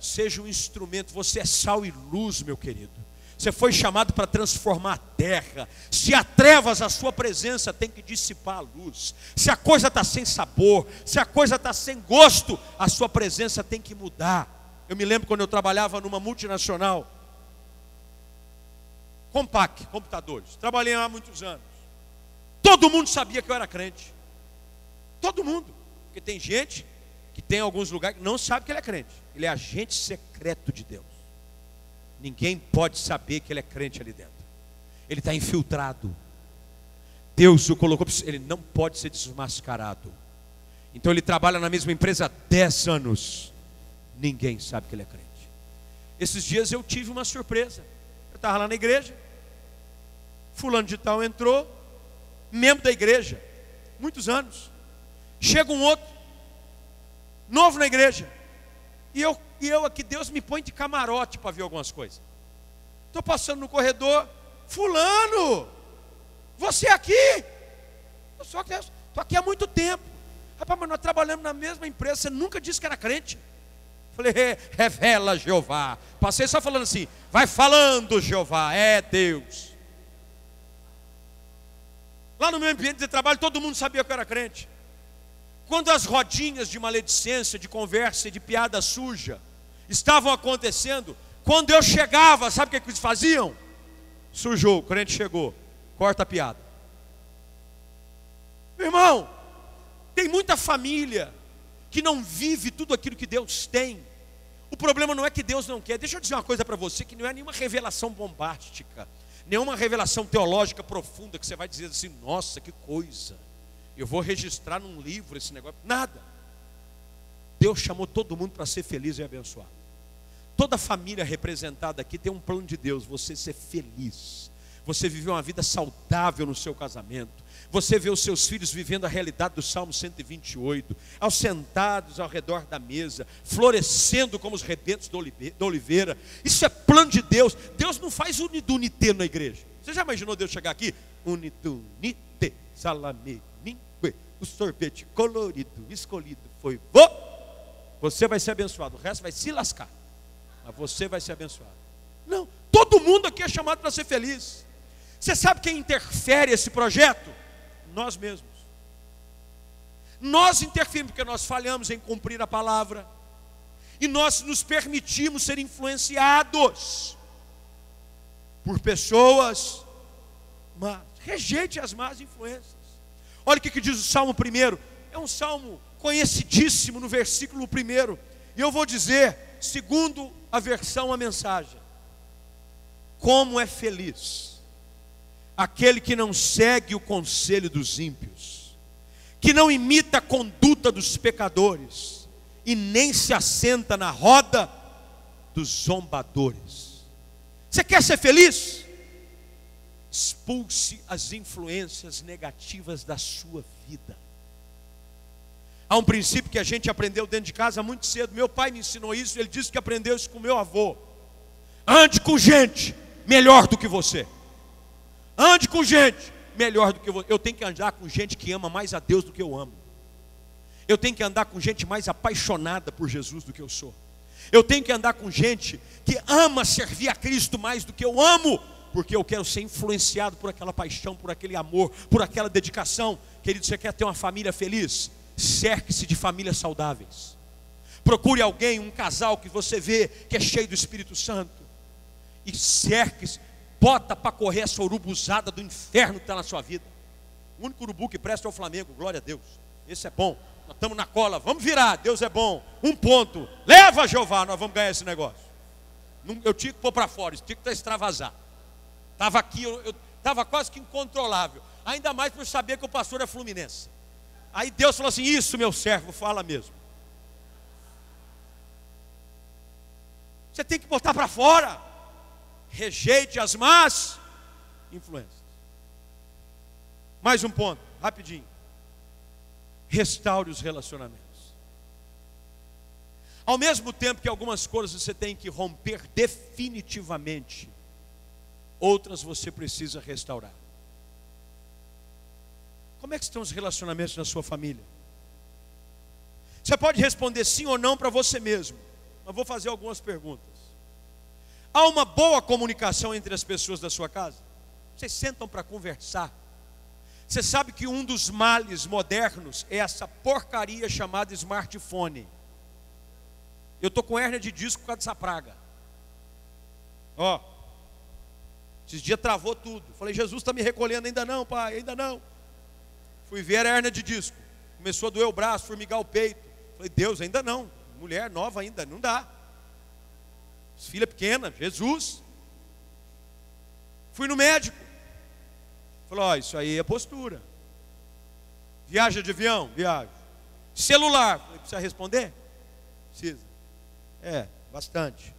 Speaker 2: Seja um instrumento, você é sal e luz, meu querido. Você foi chamado para transformar a terra. Se há trevas, a sua presença tem que dissipar a luz. Se a coisa está sem sabor, se a coisa está sem gosto, a sua presença tem que mudar. Eu me lembro quando eu trabalhava numa multinacional, Compaq, computadores. Trabalhei lá há muitos anos. Todo mundo sabia que eu era crente. Todo mundo. Porque tem gente que tem alguns lugares que não sabe que ele é crente. Ele é agente secreto de Deus. Ninguém pode saber que ele é crente ali dentro. Ele está infiltrado. Deus o colocou, ele não pode ser desmascarado. Então ele trabalha na mesma empresa há 10 anos. Ninguém sabe que ele é crente. Esses dias eu tive uma surpresa. Eu estava lá na igreja. Fulano de tal entrou, membro da igreja, muitos anos. Chega um outro, novo na igreja. E eu, e eu aqui, Deus me põe de camarote para ver algumas coisas. Estou passando no corredor, fulano, você é aqui? Eu sou aqui, estou aqui há muito tempo. Rapaz, mas nós trabalhamos na mesma empresa, você nunca disse que era crente. Falei, revela Jeová. Passei só falando assim, vai falando Jeová, é Deus. Lá no meu ambiente de trabalho, todo mundo sabia que eu era crente. Quando as rodinhas de maledicência, de conversa e de piada suja estavam acontecendo, quando eu chegava, sabe o que, eles faziam? Sujou, o crente chegou, corta a piada. Meu irmão, tem muita família que não vive tudo aquilo que Deus tem. O problema não é que Deus não quer. Deixa eu dizer uma coisa para você que não é nenhuma revelação bombástica, nenhuma revelação teológica profunda que você vai dizer assim: "Nossa, que coisa" eu vou registrar num livro esse negócio. Nada. Deus chamou todo mundo para ser feliz e abençoado. Toda família representada aqui tem um plano de Deus, você ser feliz. Você viver uma vida saudável no seu casamento. Você vê os seus filhos vivendo a realidade do Salmo 128, aos sentados ao redor da mesa, florescendo como os rebentos da oliveira. Isso é plano de Deus. Deus não faz unidunité na igreja. Você já imaginou Deus chegar aqui? Unidunité, salame, o sorvete colorido, escolhido foi vô, você vai ser abençoado, o resto vai se lascar, mas você vai ser abençoado. Não, todo mundo aqui é chamado para ser feliz. Você sabe quem interfere esse projeto? Nós mesmos. Nós interferimos porque nós falhamos em cumprir a palavra. E nós nos permitimos ser influenciados por pessoas mas Rejeite as más influências. Olha o que, diz o Salmo 1. É um salmo conhecidíssimo no versículo 1. E eu vou dizer, segundo a versão, a mensagem: Como é feliz aquele que não segue o conselho dos ímpios, que não imita a conduta dos pecadores, e nem se assenta na roda dos zombadores. Você quer ser feliz? Expulse as influências negativas da sua vida. Há um princípio que a gente aprendeu dentro de casa muito cedo. Meu pai me ensinou isso, ele disse que aprendeu isso com meu avô. Ande com gente melhor do que você. Ande com gente melhor do que você. Eu tenho que andar com gente que ama mais a Deus do que eu amo. Eu tenho que andar com gente mais apaixonada por Jesus do que eu sou. Eu tenho que andar com gente que ama servir a Cristo mais do que eu amo, porque eu quero ser influenciado por aquela paixão, por aquele amor, por aquela dedicação. Querido, você quer ter uma família feliz? Cerque-se de famílias saudáveis. Procure alguém, um casal que você vê que é cheio do Espírito Santo. E cerque-se, bota para correr essa urubuzada do inferno que está na sua vida. O único urubu que presta é o Flamengo, glória a Deus. Esse é bom. Nós estamos na cola, vamos virar, Deus é bom. Um ponto, leva Jeová, nós vamos ganhar esse negócio. Eu tinha que pôr para fora, isso tinha que extravasar. Estava aqui, eu estava quase que incontrolável. Ainda mais por saber que o pastor é fluminense. Aí Deus falou assim: Isso, meu servo, fala mesmo. Você tem que botar para fora. Rejeite as más influências. Mais um ponto, rapidinho. Restaure os relacionamentos. Ao mesmo tempo que algumas coisas você tem que romper definitivamente, outras você precisa restaurar. Como é que estão os relacionamentos na sua família? Você pode responder sim ou não para você mesmo, mas vou fazer algumas perguntas. Há uma boa comunicação entre as pessoas da sua casa? Vocês sentam para conversar? Você sabe que um dos males modernos é essa porcaria chamada smartphone. Eu estou com hérnia de disco por causa dessa praga. Ó, esses dias travou tudo. Falei, Jesus está me recolhendo, ainda não, pai, ainda não. Fui ver a hérnia de disco. Começou a doer o braço, formigar o peito. Falei, Deus, ainda não. Mulher nova ainda, não dá. Filha pequena, Jesus. Fui no médico. Falou, ó, isso aí é postura. Viaja de avião? Viaja. Celular? Falei, precisa responder? Precisa. É, bastante.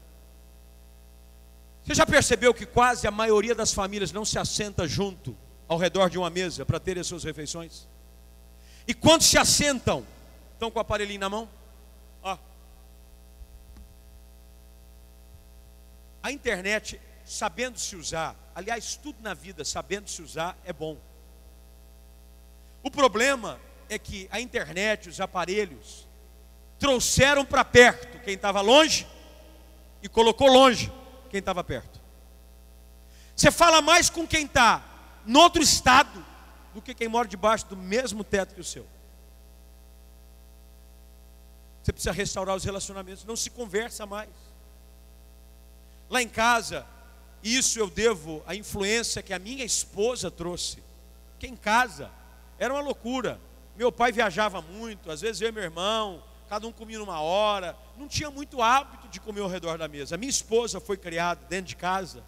Speaker 2: Você já percebeu que quase a maioria das famílias não se assenta junto ao redor de uma mesa para terem as suas refeições? E quando se assentam, estão com o aparelhinho na mão? Ó. A internet sabendo se usar, aliás, tudo na vida sabendo se usar é bom. O problema é que a internet, os aparelhos, trouxeram para perto quem estava longe e colocou longe quem estava perto. Você fala mais com quem está no outro estado do que quem mora debaixo do mesmo teto que o seu. Você precisa restaurar os relacionamentos, não se conversa mais. Lá em casa, isso eu devo à influência que a minha esposa trouxe. Que em casa era uma loucura. Meu pai viajava muito, às vezes eu e meu irmão, cada um comia numa hora. Não tinha muito hábito de comer ao redor da mesa. A minha esposa foi criada dentro de casa,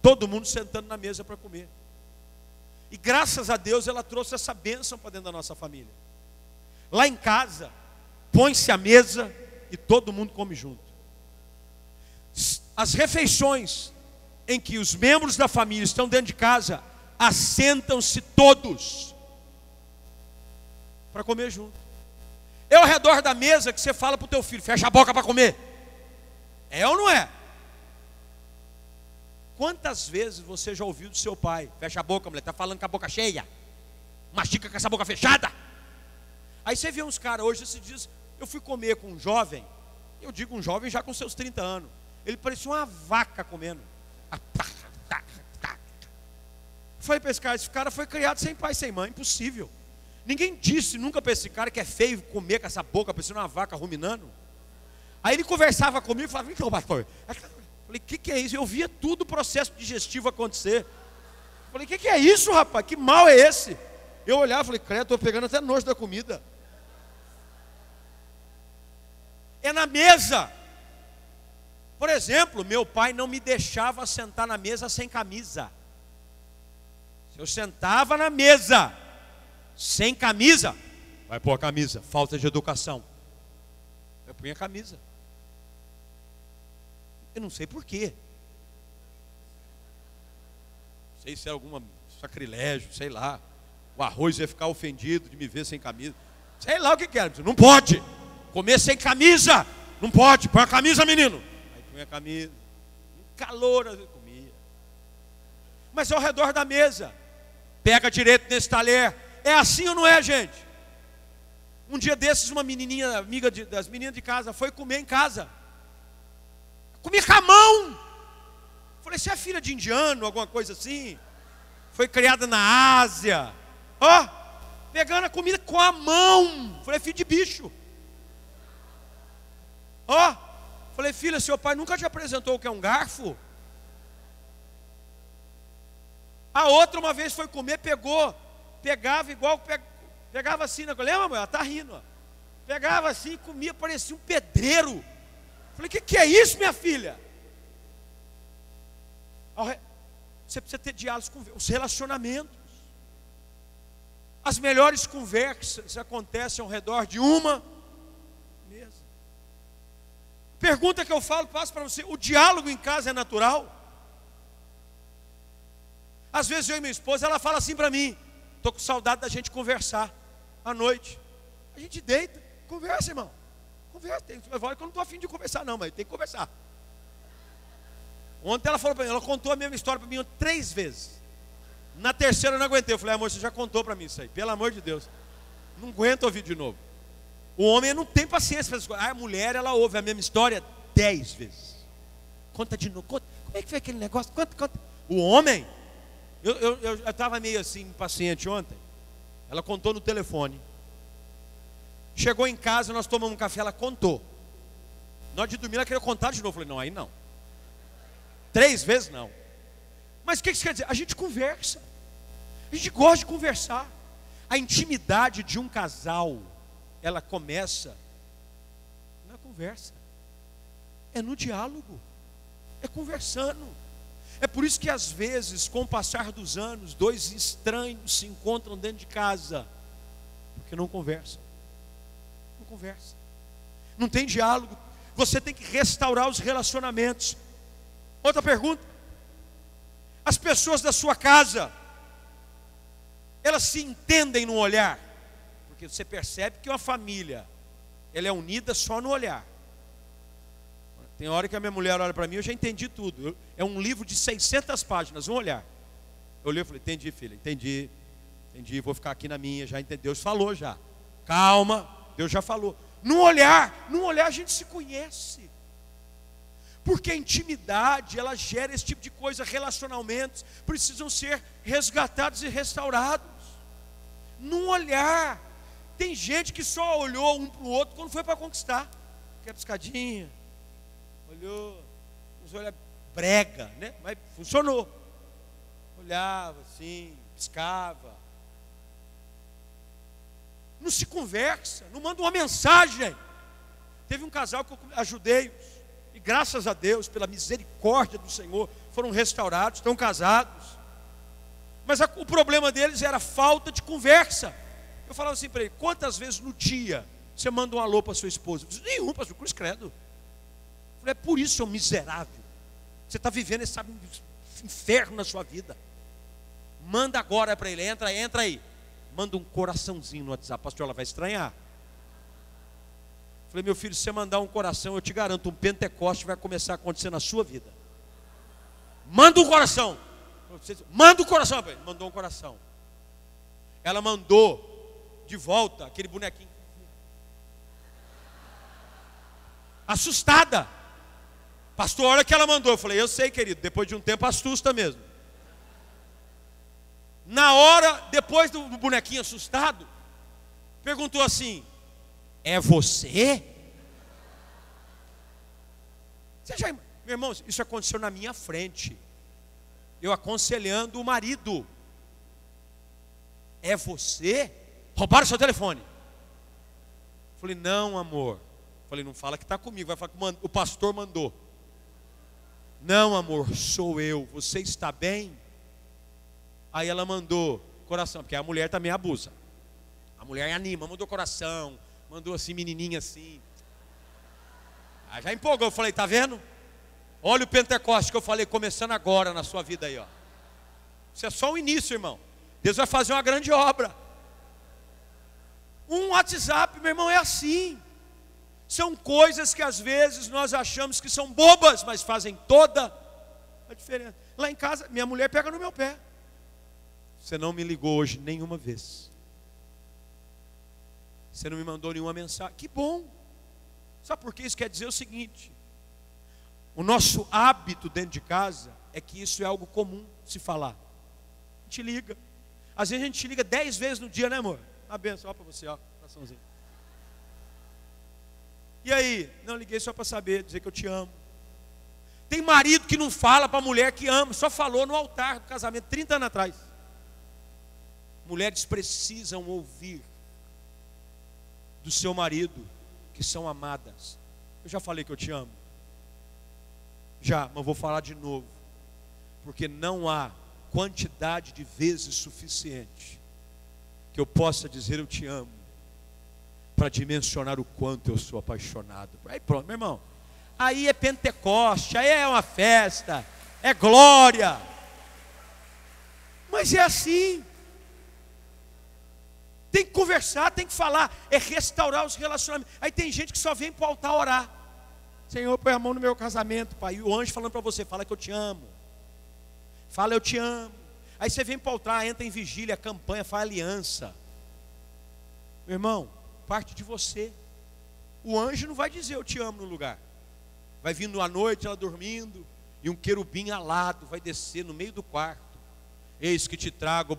Speaker 2: todo mundo sentando na mesa para comer. E graças a Deus ela trouxe essa bênção para dentro da nossa família. Lá em casa, põe-se a mesa e todo mundo come junto. As refeições em que os membros da família estão dentro de casa, assentam-se todos para comer junto. É ao redor da mesa que você fala para o teu filho, fecha a boca para comer. É ou não é? Quantas vezes você já ouviu do seu pai, fecha a boca, mulher, está falando com a boca cheia, mastica com essa boca fechada. Aí você vê uns caras hoje, se diz, eu fui comer com um jovem, eu digo um jovem já com seus 30 anos, ele parecia uma vaca comendo. Esse cara, esse cara foi criado sem pai, sem mãe, impossível. Ninguém disse nunca para esse cara que é feio comer com essa boca, parecendo uma vaca ruminando. Aí ele conversava comigo e falava, então, pastor. Falei, o que, que é isso? Eu via tudo o processo digestivo acontecer. Falei, o que, que é isso, rapaz? Que mal é esse? Eu olhava e falei, credo, estou pegando até nojo da comida. É na mesa. Por exemplo, meu pai não me deixava sentar na mesa sem camisa. Eu sentava na mesa sem camisa, vai pôr a camisa, falta de educação. Eu punha a camisa. Eu não sei porquê. Não sei se é algum sacrilégio, sei lá. O arroz ia ficar ofendido de me ver sem camisa. Sei lá o que quer. Não pode. Comer sem camisa. Não pode. Põe a camisa, menino punha a camisa, um calor comia. Mas ao redor da mesa, pega direito nesse talher. É assim ou não é, gente? Um dia desses, uma menininha, amiga de, das meninas de casa, foi comer em casa. Comia com a mão. Falei, você é filha de indiano, alguma coisa assim? Foi criada na Ásia. Ó, pegando a comida com a mão. Falei, filho de bicho. Ó, falei, filha, seu pai nunca te apresentou o que é um garfo? A outra uma vez foi comer, pegou, pegava igual, pegava assim, né? lembra, mãe? Ela está rindo. Ó. Pegava assim, comia, parecia um pedreiro. Falei, o que, que é isso, minha filha? Você precisa ter diálogos com os relacionamentos. As melhores conversas acontecem ao redor de uma mesa. Pergunta que eu falo, passo para você: o diálogo em casa é natural? Às vezes eu e minha esposa, ela fala assim para mim: estou com saudade da gente conversar à noite. A gente deita, conversa, irmão. Conversa. Tem, eu não estou afim de conversar, não, mas tem que conversar. Ontem ela falou para mim, ela contou a mesma história para mim três vezes. Na terceira eu não aguentei. Eu falei, amor, você já contou para mim isso aí, pelo amor de Deus. Não aguento ouvir de novo. O homem não tem paciência para essas coisas. A mulher, ela ouve a mesma história dez vezes. Conta de novo. Conta. Como é que foi aquele negócio? Conta, conta. O homem, eu estava meio assim, impaciente ontem. Ela contou no telefone. Chegou em casa, nós tomamos um café, ela contou. Nós de dormir, ela queria contar de novo. Eu falei, não, aí não. Três vezes não. Mas o que isso quer dizer? A gente conversa. A gente gosta de conversar. A intimidade de um casal, ela começa na conversa. É no diálogo. É conversando. É por isso que às vezes, com o passar dos anos, dois estranhos se encontram dentro de casa, porque não conversam. Não conversam. Não tem diálogo. Você tem que restaurar os relacionamentos. Outra pergunta. As pessoas da sua casa, elas se entendem no olhar, porque você percebe que uma família, ela é unida só no olhar. Tem hora que a minha mulher olha para mim, eu já entendi tudo. É um livro de 600 páginas, um olhar. Eu olhei e falei: Entendi, filha, entendi, entendi. Vou ficar aqui na minha, já entendi. Deus falou já. Calma, Deus já falou. No olhar, no olhar a gente se conhece. Porque a intimidade, ela gera esse tipo de coisa, relacionamentos precisam ser resgatados e restaurados. Num olhar. Tem gente que só olhou um para o outro quando foi para conquistar. Quer piscadinha? Olhou, uns olhos brega, né? Mas funcionou. Olhava assim, piscava. Não se conversa, não manda uma mensagem. Teve um casal que eu ajudei e graças a Deus, pela misericórdia do Senhor, foram restaurados, estão casados. Mas a, o problema deles era falta de conversa. Eu falava assim para ele: quantas vezes no dia você manda um alô para sua esposa? Nenhum, pastor Cruz Credo. Falei, é por isso, seu miserável. Você está vivendo esse inferno na sua vida. Manda agora para ele, entra, entra aí. Manda um coraçãozinho no WhatsApp, pastor, ela vai estranhar. Falei, meu filho, se você mandar um coração, eu te garanto, um Pentecoste vai começar a acontecer na sua vida. Manda um coração. Manda um coração. Mandou um coração. Ela mandou de volta aquele bonequinho. Assustada. Pastor, olha que ela mandou. Eu falei, eu sei, querido, depois de um tempo assusta mesmo. Na hora, depois do bonequinho assustado, perguntou assim: é você? Você já, meu irmão, isso aconteceu na minha frente. Eu aconselhando o marido. É você? Roubaram seu telefone. Falei, não, amor. Falei, não fala que está comigo, vai falar que o pastor mandou. Não, amor, sou eu. Você está bem? Aí ela mandou coração, porque a mulher também abusa. A mulher anima, mandou coração, mandou assim, menininha assim. Aí já empolgou, eu falei, tá vendo? Olha o Pentecoste que eu falei, começando agora na sua vida aí, ó. Isso é só o início, irmão. Deus vai fazer uma grande obra. Um WhatsApp, meu irmão, é assim. São coisas que às vezes nós achamos que são bobas, mas fazem toda a diferença. Lá em casa, minha mulher pega no meu pé. Você não me ligou hoje nenhuma vez. Você não me mandou nenhuma mensagem. Que bom. Sabe por que isso quer dizer o seguinte? O nosso hábito dentro de casa é que isso é algo comum se falar. A gente liga. Às vezes a gente liga dez vezes no dia, né, amor? Uma benção, ó para você, ó, coraçãozinho. E aí? Não, liguei só para saber, dizer que eu te amo. Tem marido que não fala para a mulher que ama, só falou no altar do casamento 30 anos atrás. Mulheres precisam ouvir do seu marido que são amadas. Eu já falei que eu te amo. Já, mas vou falar de novo. Porque não há quantidade de vezes suficiente que eu possa dizer eu te amo para dimensionar o quanto eu sou apaixonado. Aí pronto, meu irmão. Aí é Pentecoste, aí é uma festa, é glória. Mas é assim. Tem que conversar, tem que falar, é restaurar os relacionamentos. Aí tem gente que só vem para o altar orar. Senhor, põe a mão no meu casamento, pai. E o anjo falando para você, fala que eu te amo. Fala eu te amo. Aí você vem para o altar, entra em vigília, campanha, faz aliança. Meu irmão, parte de você. O anjo não vai dizer eu te amo no lugar. Vai vindo à noite, ela dormindo, e um querubim alado vai descer no meio do quarto. Eis que te trago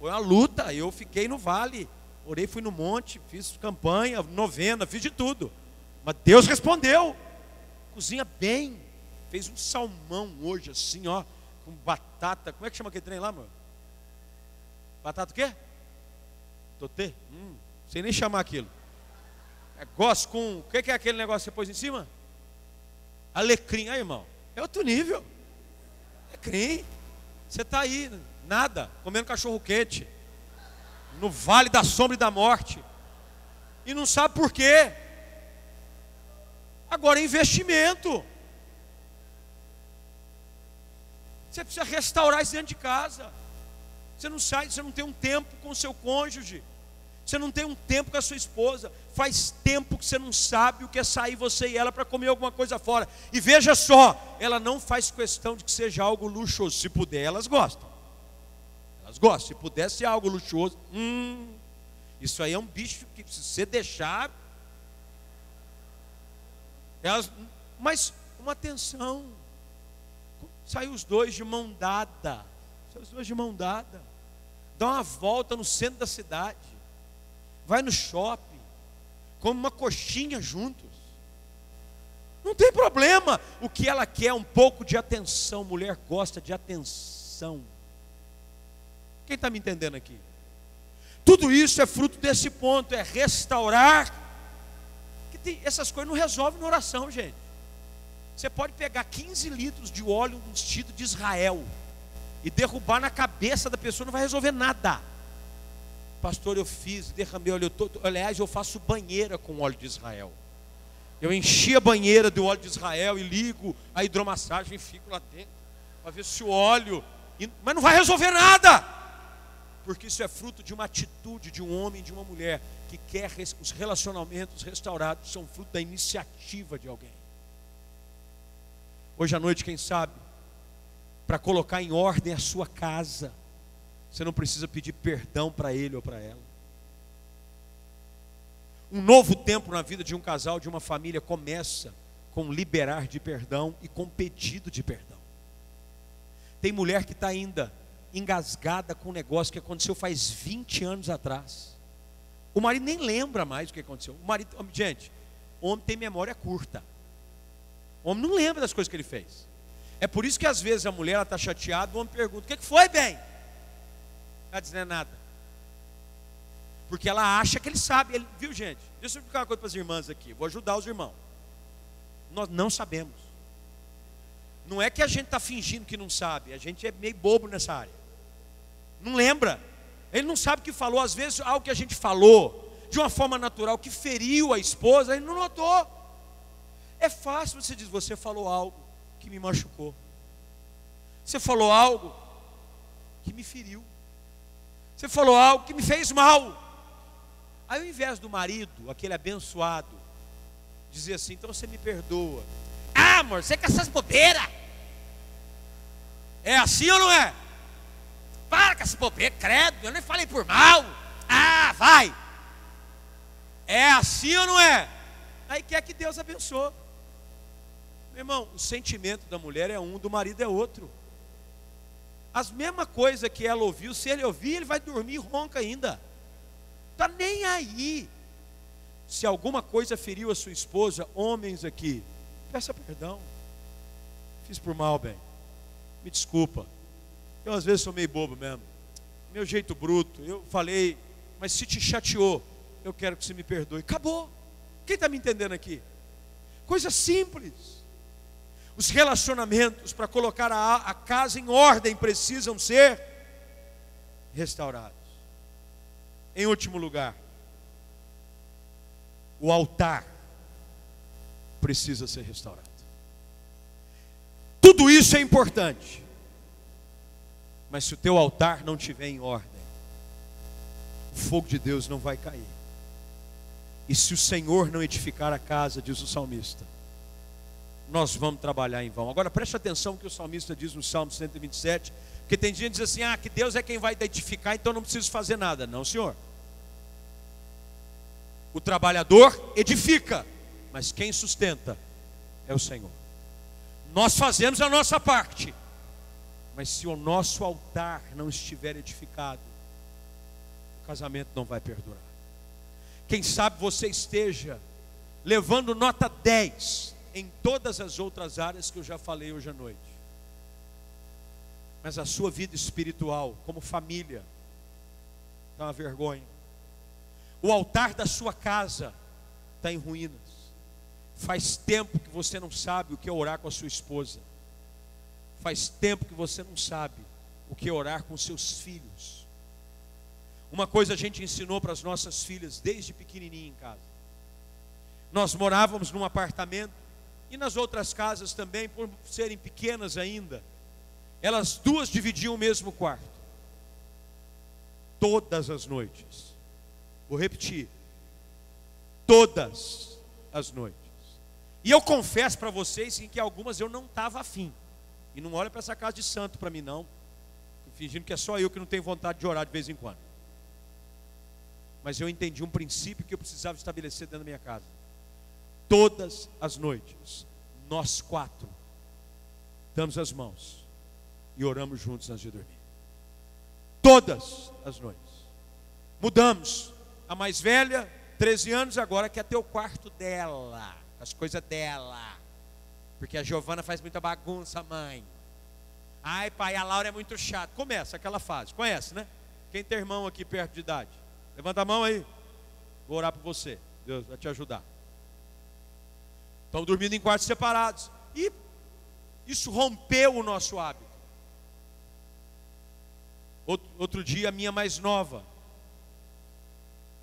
Speaker 2: foi uma luta. Eu fiquei no vale, orei, fui no monte, fiz campanha, novena, fiz de tudo. Mas Deus respondeu. Cozinha bem. Fez um salmão hoje, assim, ó, com batata. Como é que chama aquele trem lá, mano? Batata o quê? Totê? Hum, sem nem chamar aquilo. É gosto com. O que é aquele negócio que você pôs em cima? Alecrim. Aí, irmão. É outro nível. Alecrim. Você está aí, Nada, comendo cachorro quente, no vale da sombra e da morte, e não sabe por quê. Agora é investimento. Você precisa restaurar isso dentro de casa. Você não sai, você não tem um tempo com o seu cônjuge. Você não tem um tempo com a sua esposa. Faz tempo que você não sabe o que é sair você e ela para comer alguma coisa fora. E veja só, ela não faz questão de que seja algo luxuoso. Se puder, elas gostam. Elas gostam. Se pudesse algo luxuoso, hum, isso aí é um bicho que se você deixar. Elas, mas uma atenção. Saiu os dois de mão dada. Saiu os dois de mão dada. Dá uma volta no centro da cidade. Vai no shopping. Come uma coxinha juntos. Não tem problema. O que ela quer é um pouco de atenção. Mulher gosta de atenção. Quem está me entendendo aqui? Tudo isso é fruto desse ponto, é restaurar. Que tem, essas coisas não resolvem na oração, gente. Você pode pegar 15 litros de óleo ungido de Israel e derrubar na cabeça da pessoa, não vai resolver nada. Pastor, eu fiz, derramei óleo. todo. aliás, eu faço banheira com óleo de Israel. Eu enchi a banheira do óleo de Israel e ligo a hidromassagem e fico lá dentro para ver se o óleo. Mas não vai resolver nada porque isso é fruto de uma atitude de um homem de uma mulher que quer os relacionamentos restaurados, são fruto da iniciativa de alguém. Hoje à noite, quem sabe, para colocar em ordem a sua casa, você não precisa pedir perdão para ele ou para ela. Um novo tempo na vida de um casal, de uma família, começa com liberar de perdão e com pedido de perdão. Tem mulher que está ainda engasgada com um negócio que aconteceu faz 20 anos atrás. O marido nem lembra mais o que aconteceu. O marido, gente, homem tem memória curta. O homem não lembra das coisas que ele fez. É por isso que às vezes a mulher está chateada, o homem pergunta: o que, foi, bem? Ela diz: não é nada. Porque ela acha que ele sabe. Ele, viu, gente? Deixa eu explicar uma coisa para as irmãs aqui. Vou ajudar os irmãos. Nós não sabemos. Não é que a gente está fingindo que não sabe, a gente é meio bobo nessa área não lembra. Ele não sabe o que falou. Às vezes, algo que a gente falou de uma forma natural que feriu a esposa, ele não notou. É fácil você dizer: Você falou algo que me machucou. Você falou algo que me feriu. Você falou algo que me fez mal. Aí, ao invés do marido, aquele abençoado, dizer assim: Então você me perdoa. Ah, amor, você com essas bobeiras. É assim ou não é? Para com essa bobeira, credo, eu nem falei por mal. Ah, vai. É assim ou não é? Aí quer que Deus abençoe. Meu irmão, o sentimento da mulher é um, do marido é outro. As mesma coisa que ela ouviu, se ele ouvir, ele vai dormir ronca ainda. Tá nem aí. Se alguma coisa feriu a sua esposa, homens aqui, peça perdão. Fiz por mal, bem. Me desculpa. Eu às vezes sou meio bobo mesmo. Meu jeito bruto. Eu falei, mas se te chateou, eu quero que você me perdoe. Acabou. Quem está me entendendo aqui? Coisa simples. Os relacionamentos para colocar a, a casa em ordem precisam ser restaurados. Em último lugar, o altar precisa ser restaurado. Tudo isso é importante. Mas se o teu altar não estiver em ordem, o fogo de Deus não vai cair. E se o Senhor não edificar a casa, diz o salmista, nós vamos trabalhar em vão. Agora preste atenção que o salmista diz no Salmo 127, porque tem gente que diz assim: "Ah, que Deus é quem vai edificar, então não preciso fazer nada". Não, Senhor. O trabalhador edifica, mas quem sustenta é o Senhor. Nós fazemos a nossa parte, mas se o nosso altar não estiver edificado, o casamento não vai perdurar. Quem sabe você esteja levando nota 10 em todas as outras áreas que eu já falei hoje à noite. Mas a sua vida espiritual, como família, está uma vergonha. O altar da sua casa está em ruínas. Faz tempo que você não sabe o que é orar com a sua esposa. Faz tempo que você não sabe o que é orar com seus filhos. Uma coisa a gente ensinou para as nossas filhas desde pequenininha em casa. Nós morávamos num apartamento e nas outras casas também, por serem pequenas ainda, elas duas dividiam o mesmo quarto. Todas as noites. Vou repetir. Todas as noites. E eu confesso para vocês em que algumas eu não estava afim. E não olha para essa casa de santo para mim, não. Fingindo que é só eu que não tenho vontade de orar de vez em quando. Mas eu entendi um princípio que eu precisava estabelecer dentro da minha casa todas as noites, nós quatro, damos as mãos e oramos juntos antes de dormir. Todas as noites. Mudamos. A mais velha, 13 anos, agora quer ter o quarto dela, as coisas dela. Porque a Giovana faz muita bagunça, mãe. Ai, pai, a Laura é muito chata. Começa aquela fase. Conhece, né? Quem tem irmão aqui perto de idade? Levanta a mão aí. Vou orar por você. Deus vai te ajudar. Estão dormindo em quartos separados. E isso rompeu o nosso hábito. Outro, dia, a minha mais nova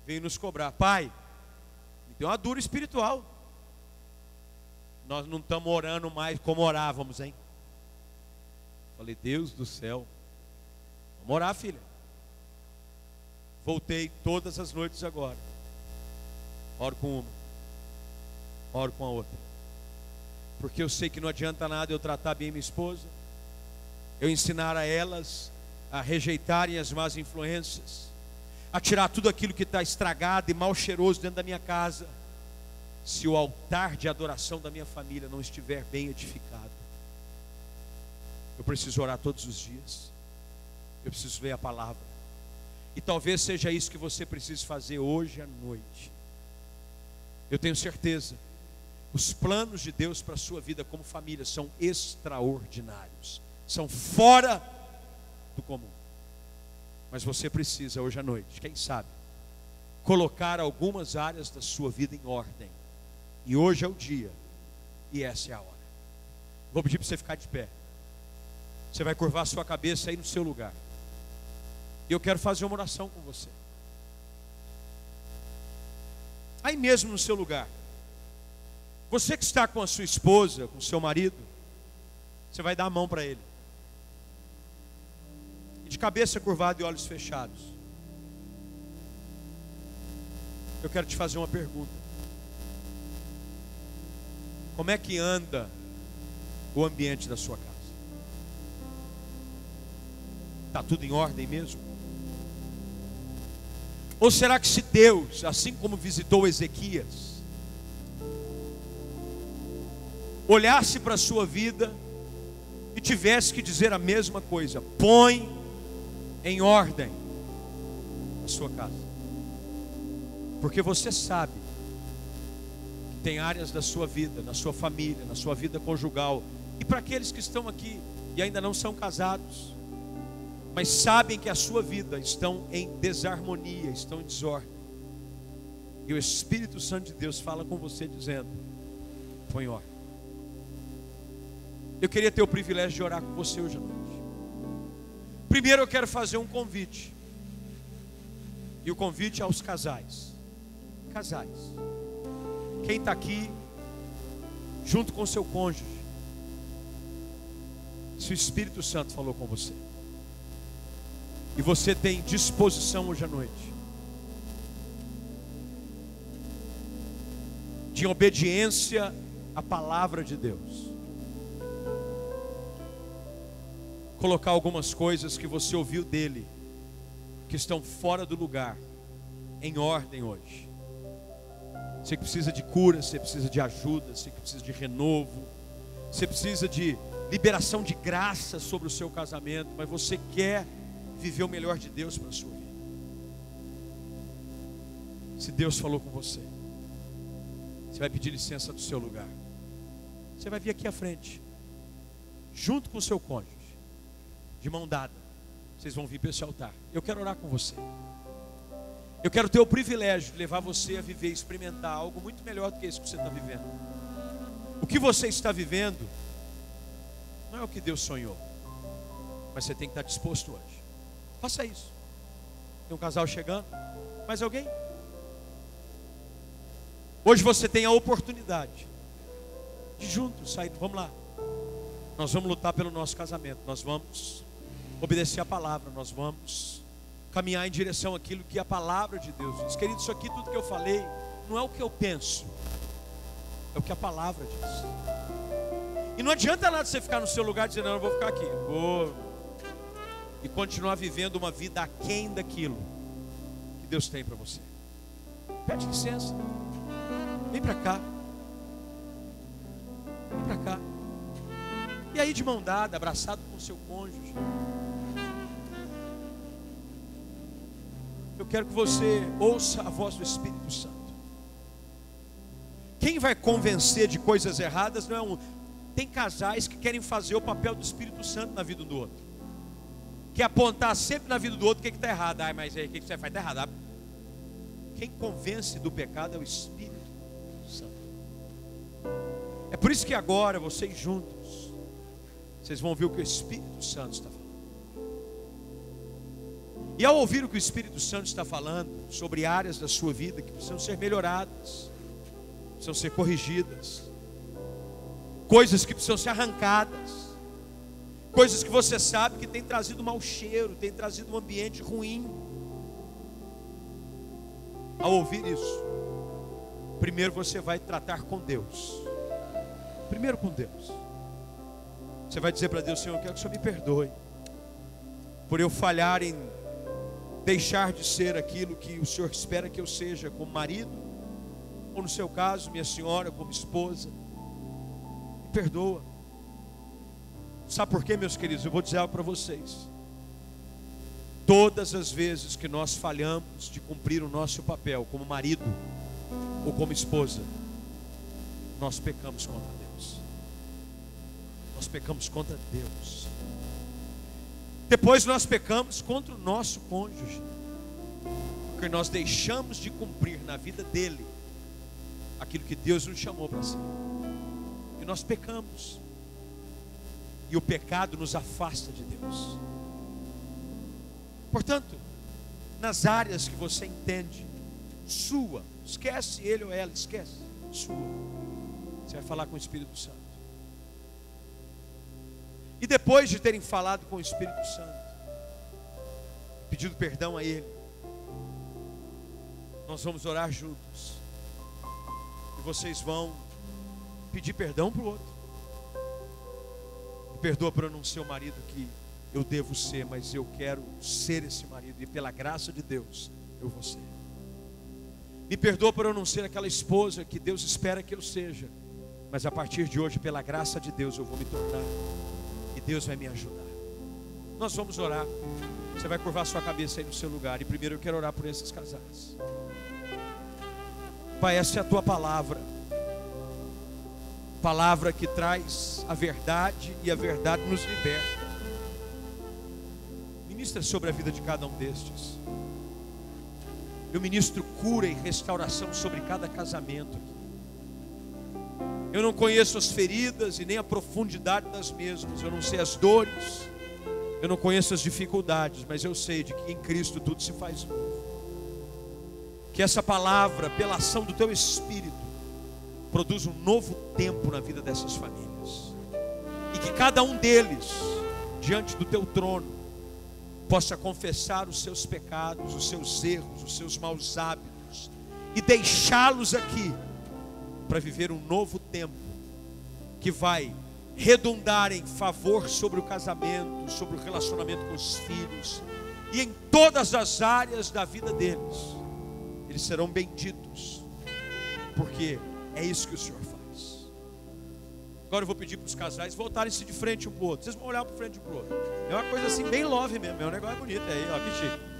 Speaker 2: veio nos cobrar: Pai, me deu uma dura espiritual. Nós não estamos orando mais como orávamos, hein? Falei, Deus do céu. Vamos orar, filha. Voltei todas as noites agora. Oro com uma oro com a outra. Porque eu sei que não adianta nada eu tratar bem minha esposa, eu ensinar a elas a rejeitarem as más influências, a tirar tudo aquilo que está estragado e mal cheiroso dentro da minha casa, se o altar de adoração da minha família não estiver bem edificado. Eu preciso orar todos os dias, eu preciso ler a palavra, e talvez seja isso que você precise fazer hoje à noite. Eu tenho certeza os planos de Deus para a sua vida como família são extraordinários, são fora do comum. Mas você precisa hoje à noite, quem sabe, colocar algumas áreas da sua vida em ordem. E hoje é o dia, e essa é a hora. Vou pedir para você ficar de pé. Você vai curvar a sua cabeça aí no seu lugar. E eu quero fazer uma oração com você. Aí mesmo no seu lugar. Você que está com a sua esposa, com o seu marido, você vai dar a mão para ele. De cabeça curvada e olhos fechados. Eu quero te fazer uma pergunta. Como é que anda o ambiente da sua casa? Está tudo em ordem mesmo? Ou será que se Deus, assim como visitou Ezequias, olhasse para a sua vida e tivesse que dizer a mesma coisa: põe em ordem a sua casa. Porque você sabe que tem áreas da sua vida, na sua família, na sua vida conjugal, e para aqueles que estão aqui e ainda não são casados, mas sabem que a sua vida estão em desarmonia, estão em desordem. E o Espírito Santo de Deus fala com você dizendo: põe ordem. Eu queria ter o privilégio de orar com você hoje à noite. Primeiro eu quero fazer um convite. E o convite aos casais. Casais. Quem está aqui junto com seu cônjuge. Se o Espírito Santo falou com você. E você tem disposição hoje à noite. De obediência à palavra de Deus. Colocar algumas coisas que você ouviu dele, que estão fora do lugar, em ordem hoje. Você que precisa de cura, você precisa de ajuda, você que precisa de renovo, você precisa de liberação de graça sobre o seu casamento, mas você quer viver o melhor de Deus para a sua vida. Se Deus falou com você, você vai pedir licença do seu lugar. Você vai vir aqui à frente, junto com o seu cônjuge de mão dada. Vocês vão vir para esse altar. Eu quero orar com você. Eu quero ter o privilégio de levar você a viver, experimentar algo muito melhor do que isso que você está vivendo. O que você está vivendo não é o que Deus sonhou, mas você tem que estar disposto hoje. Faça isso. Tem um casal chegando. Mais alguém? Hoje você tem a oportunidade de juntos sair. Vamos lá. Nós vamos lutar pelo nosso casamento. Nós vamos obedecer a palavra, nós vamos caminhar em direção àquilo que a palavra de Deus diz. Querido, isso aqui, tudo que eu falei, não é o que eu penso, é o que a palavra diz. E não adianta nada você ficar no seu lugar dizendo, não, eu vou ficar aqui, vou. E continuar vivendo uma vida aquém daquilo que Deus tem para você. Pede licença. Vem para cá. Vem para cá. E aí de mão dada, abraçado com seu cônjuge. Quero que você ouça a voz do Espírito Santo. Quem vai convencer de coisas erradas não é um. Tem casais que querem fazer o papel do Espírito Santo na vida do outro. Que apontar sempre na vida do outro o que está errado. Ai, mas aí o que, que você faz? Está errado. Quem convence do pecado é o Espírito Santo. É por isso que agora vocês juntos, vocês vão ver o que o Espírito Santo está falando. E ao ouvir o que o Espírito Santo está falando sobre áreas da sua vida que precisam ser melhoradas, precisam ser corrigidas, coisas que precisam ser arrancadas, coisas que você sabe que tem trazido mau cheiro, tem trazido um ambiente ruim. Ao ouvir isso, primeiro você vai tratar com Deus. Primeiro com Deus. Você vai dizer para Deus, Senhor, eu quero que o Senhor me perdoe por eu falhar em deixar de ser aquilo que o Senhor espera que eu seja como marido, ou no seu caso, minha senhora, como esposa. Me perdoa. Sabe por quê, meus queridos? Eu vou dizer algo para vocês. Todas as vezes que nós falhamos de cumprir o nosso papel como marido ou como esposa, nós pecamos contra Deus. Nós pecamos contra Deus. Depois nós pecamos contra o nosso cônjuge, porque nós deixamos de cumprir na vida dele aquilo que Deus nos chamou para ser. E nós pecamos. E o pecado nos afasta de Deus. Portanto, nas áreas que você entende, sua, esquece ele ou ela, esquece, sua. Você vai falar com o Espírito Santo. E depois de terem falado com o Espírito Santo, pedido perdão a Ele, nós vamos orar juntos. E vocês vão pedir perdão para o outro. Me perdoa por eu não ser o marido que eu devo ser, mas eu quero ser esse marido. E pela graça de Deus, eu vou ser. Me perdoa por eu não ser aquela esposa que Deus espera que eu seja. Mas a partir de hoje, pela graça de Deus, eu vou me tornar. Deus vai me ajudar. Nós vamos orar. Você vai curvar sua cabeça aí no seu lugar. E primeiro eu quero orar por esses casais. Pai, essa é a tua palavra. Palavra que traz a verdade e a verdade nos liberta. Ministra sobre a vida de cada um destes. Eu ministro cura e restauração sobre cada casamento aqui. Eu não conheço as feridas e nem a profundidade das mesmas. Eu não sei as dores. Eu não conheço as dificuldades, mas eu sei de que em Cristo tudo se faz novo. Que essa palavra, pela ação do teu espírito, produz um novo tempo na vida dessas famílias. E que cada um deles, diante do teu trono, possa confessar os seus pecados, os seus erros, os seus maus hábitos e deixá-los aqui para viver um novo tempo que vai redundar em favor sobre o casamento, sobre o relacionamento com os filhos e em todas as áreas da vida deles. Eles serão benditos, porque é isso que o Senhor faz. Agora eu vou pedir para os casais voltarem-se de frente um para o outro. Vocês vão olhar para frente um para o outro. É uma coisa assim, bem love mesmo. É um negócio bonito aí, ó, que chique.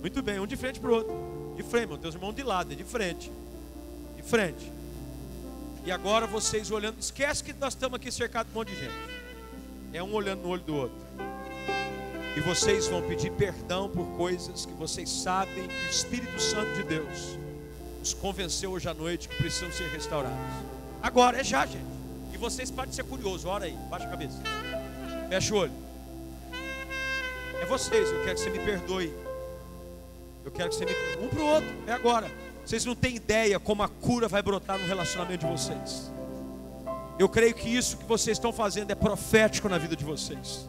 Speaker 2: Muito bem, um de frente para o outro. De frente, meu Deus, irmão de lado, é de frente. De frente. E agora vocês olhando, esquece que nós estamos aqui cercados de um monte de gente. É um olhando no olho do outro. E vocês vão pedir perdão por coisas que vocês sabem que o Espírito Santo de Deus os convenceu hoje à noite que precisam ser restaurados. Agora, é já, gente. E vocês podem ser curiosos, ora aí, baixa a cabeça. Fecha o olho. É vocês, eu quero que você me perdoe. Eu quero que você me. Um para o outro, é agora. Vocês não têm ideia como a cura vai brotar no relacionamento de vocês. Eu creio que isso que vocês estão fazendo é profético na vida de vocês.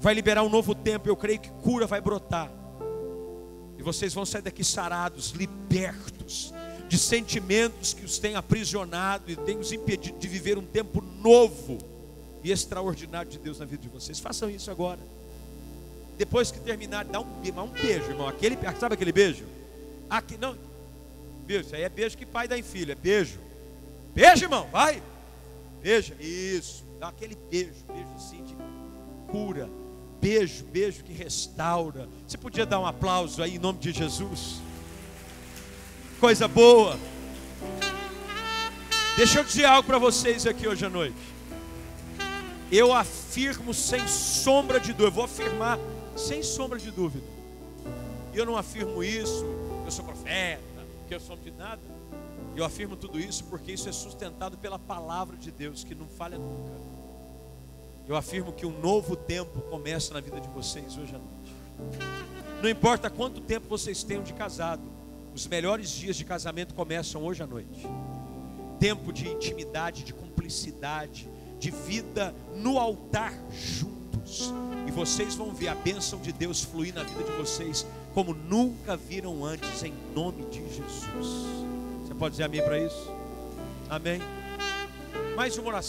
Speaker 2: Vai liberar um novo tempo. Eu creio que cura vai brotar. E vocês vão sair daqui sarados, libertos de sentimentos que os têm aprisionado e têm os impedido de viver um tempo novo e extraordinário de Deus na vida de vocês. Façam isso agora. Depois que terminar, dá um, dá um beijo, irmão. Aquele, sabe aquele beijo? Aqui, não, beijo. Isso aí é beijo que pai dá em filho, é beijo. Beijo, irmão, vai. Beija, isso. Dá aquele beijo, beijo assim de cura. Beijo, beijo que restaura. Você podia dar um aplauso aí em nome de Jesus? Coisa boa. Deixa eu dizer algo para vocês aqui hoje à noite. Eu afirmo sem sombra de dúvida, eu vou afirmar sem sombra de dúvida. Eu não afirmo isso, eu sou profeta porque eu sou de nada. Eu afirmo tudo isso porque isso é sustentado pela palavra de Deus, que não falha nunca. Eu afirmo que um novo tempo começa na vida de vocês hoje à noite. Não importa quanto tempo vocês tenham de casado, os melhores dias de casamento começam hoje à noite. Tempo de intimidade, de cumplicidade, de vida no altar juntos. E vocês vão ver a bênção de Deus fluir na vida de vocês como nunca viram antes, em nome de Jesus. Você pode dizer amém para isso? Amém? Mais uma oração.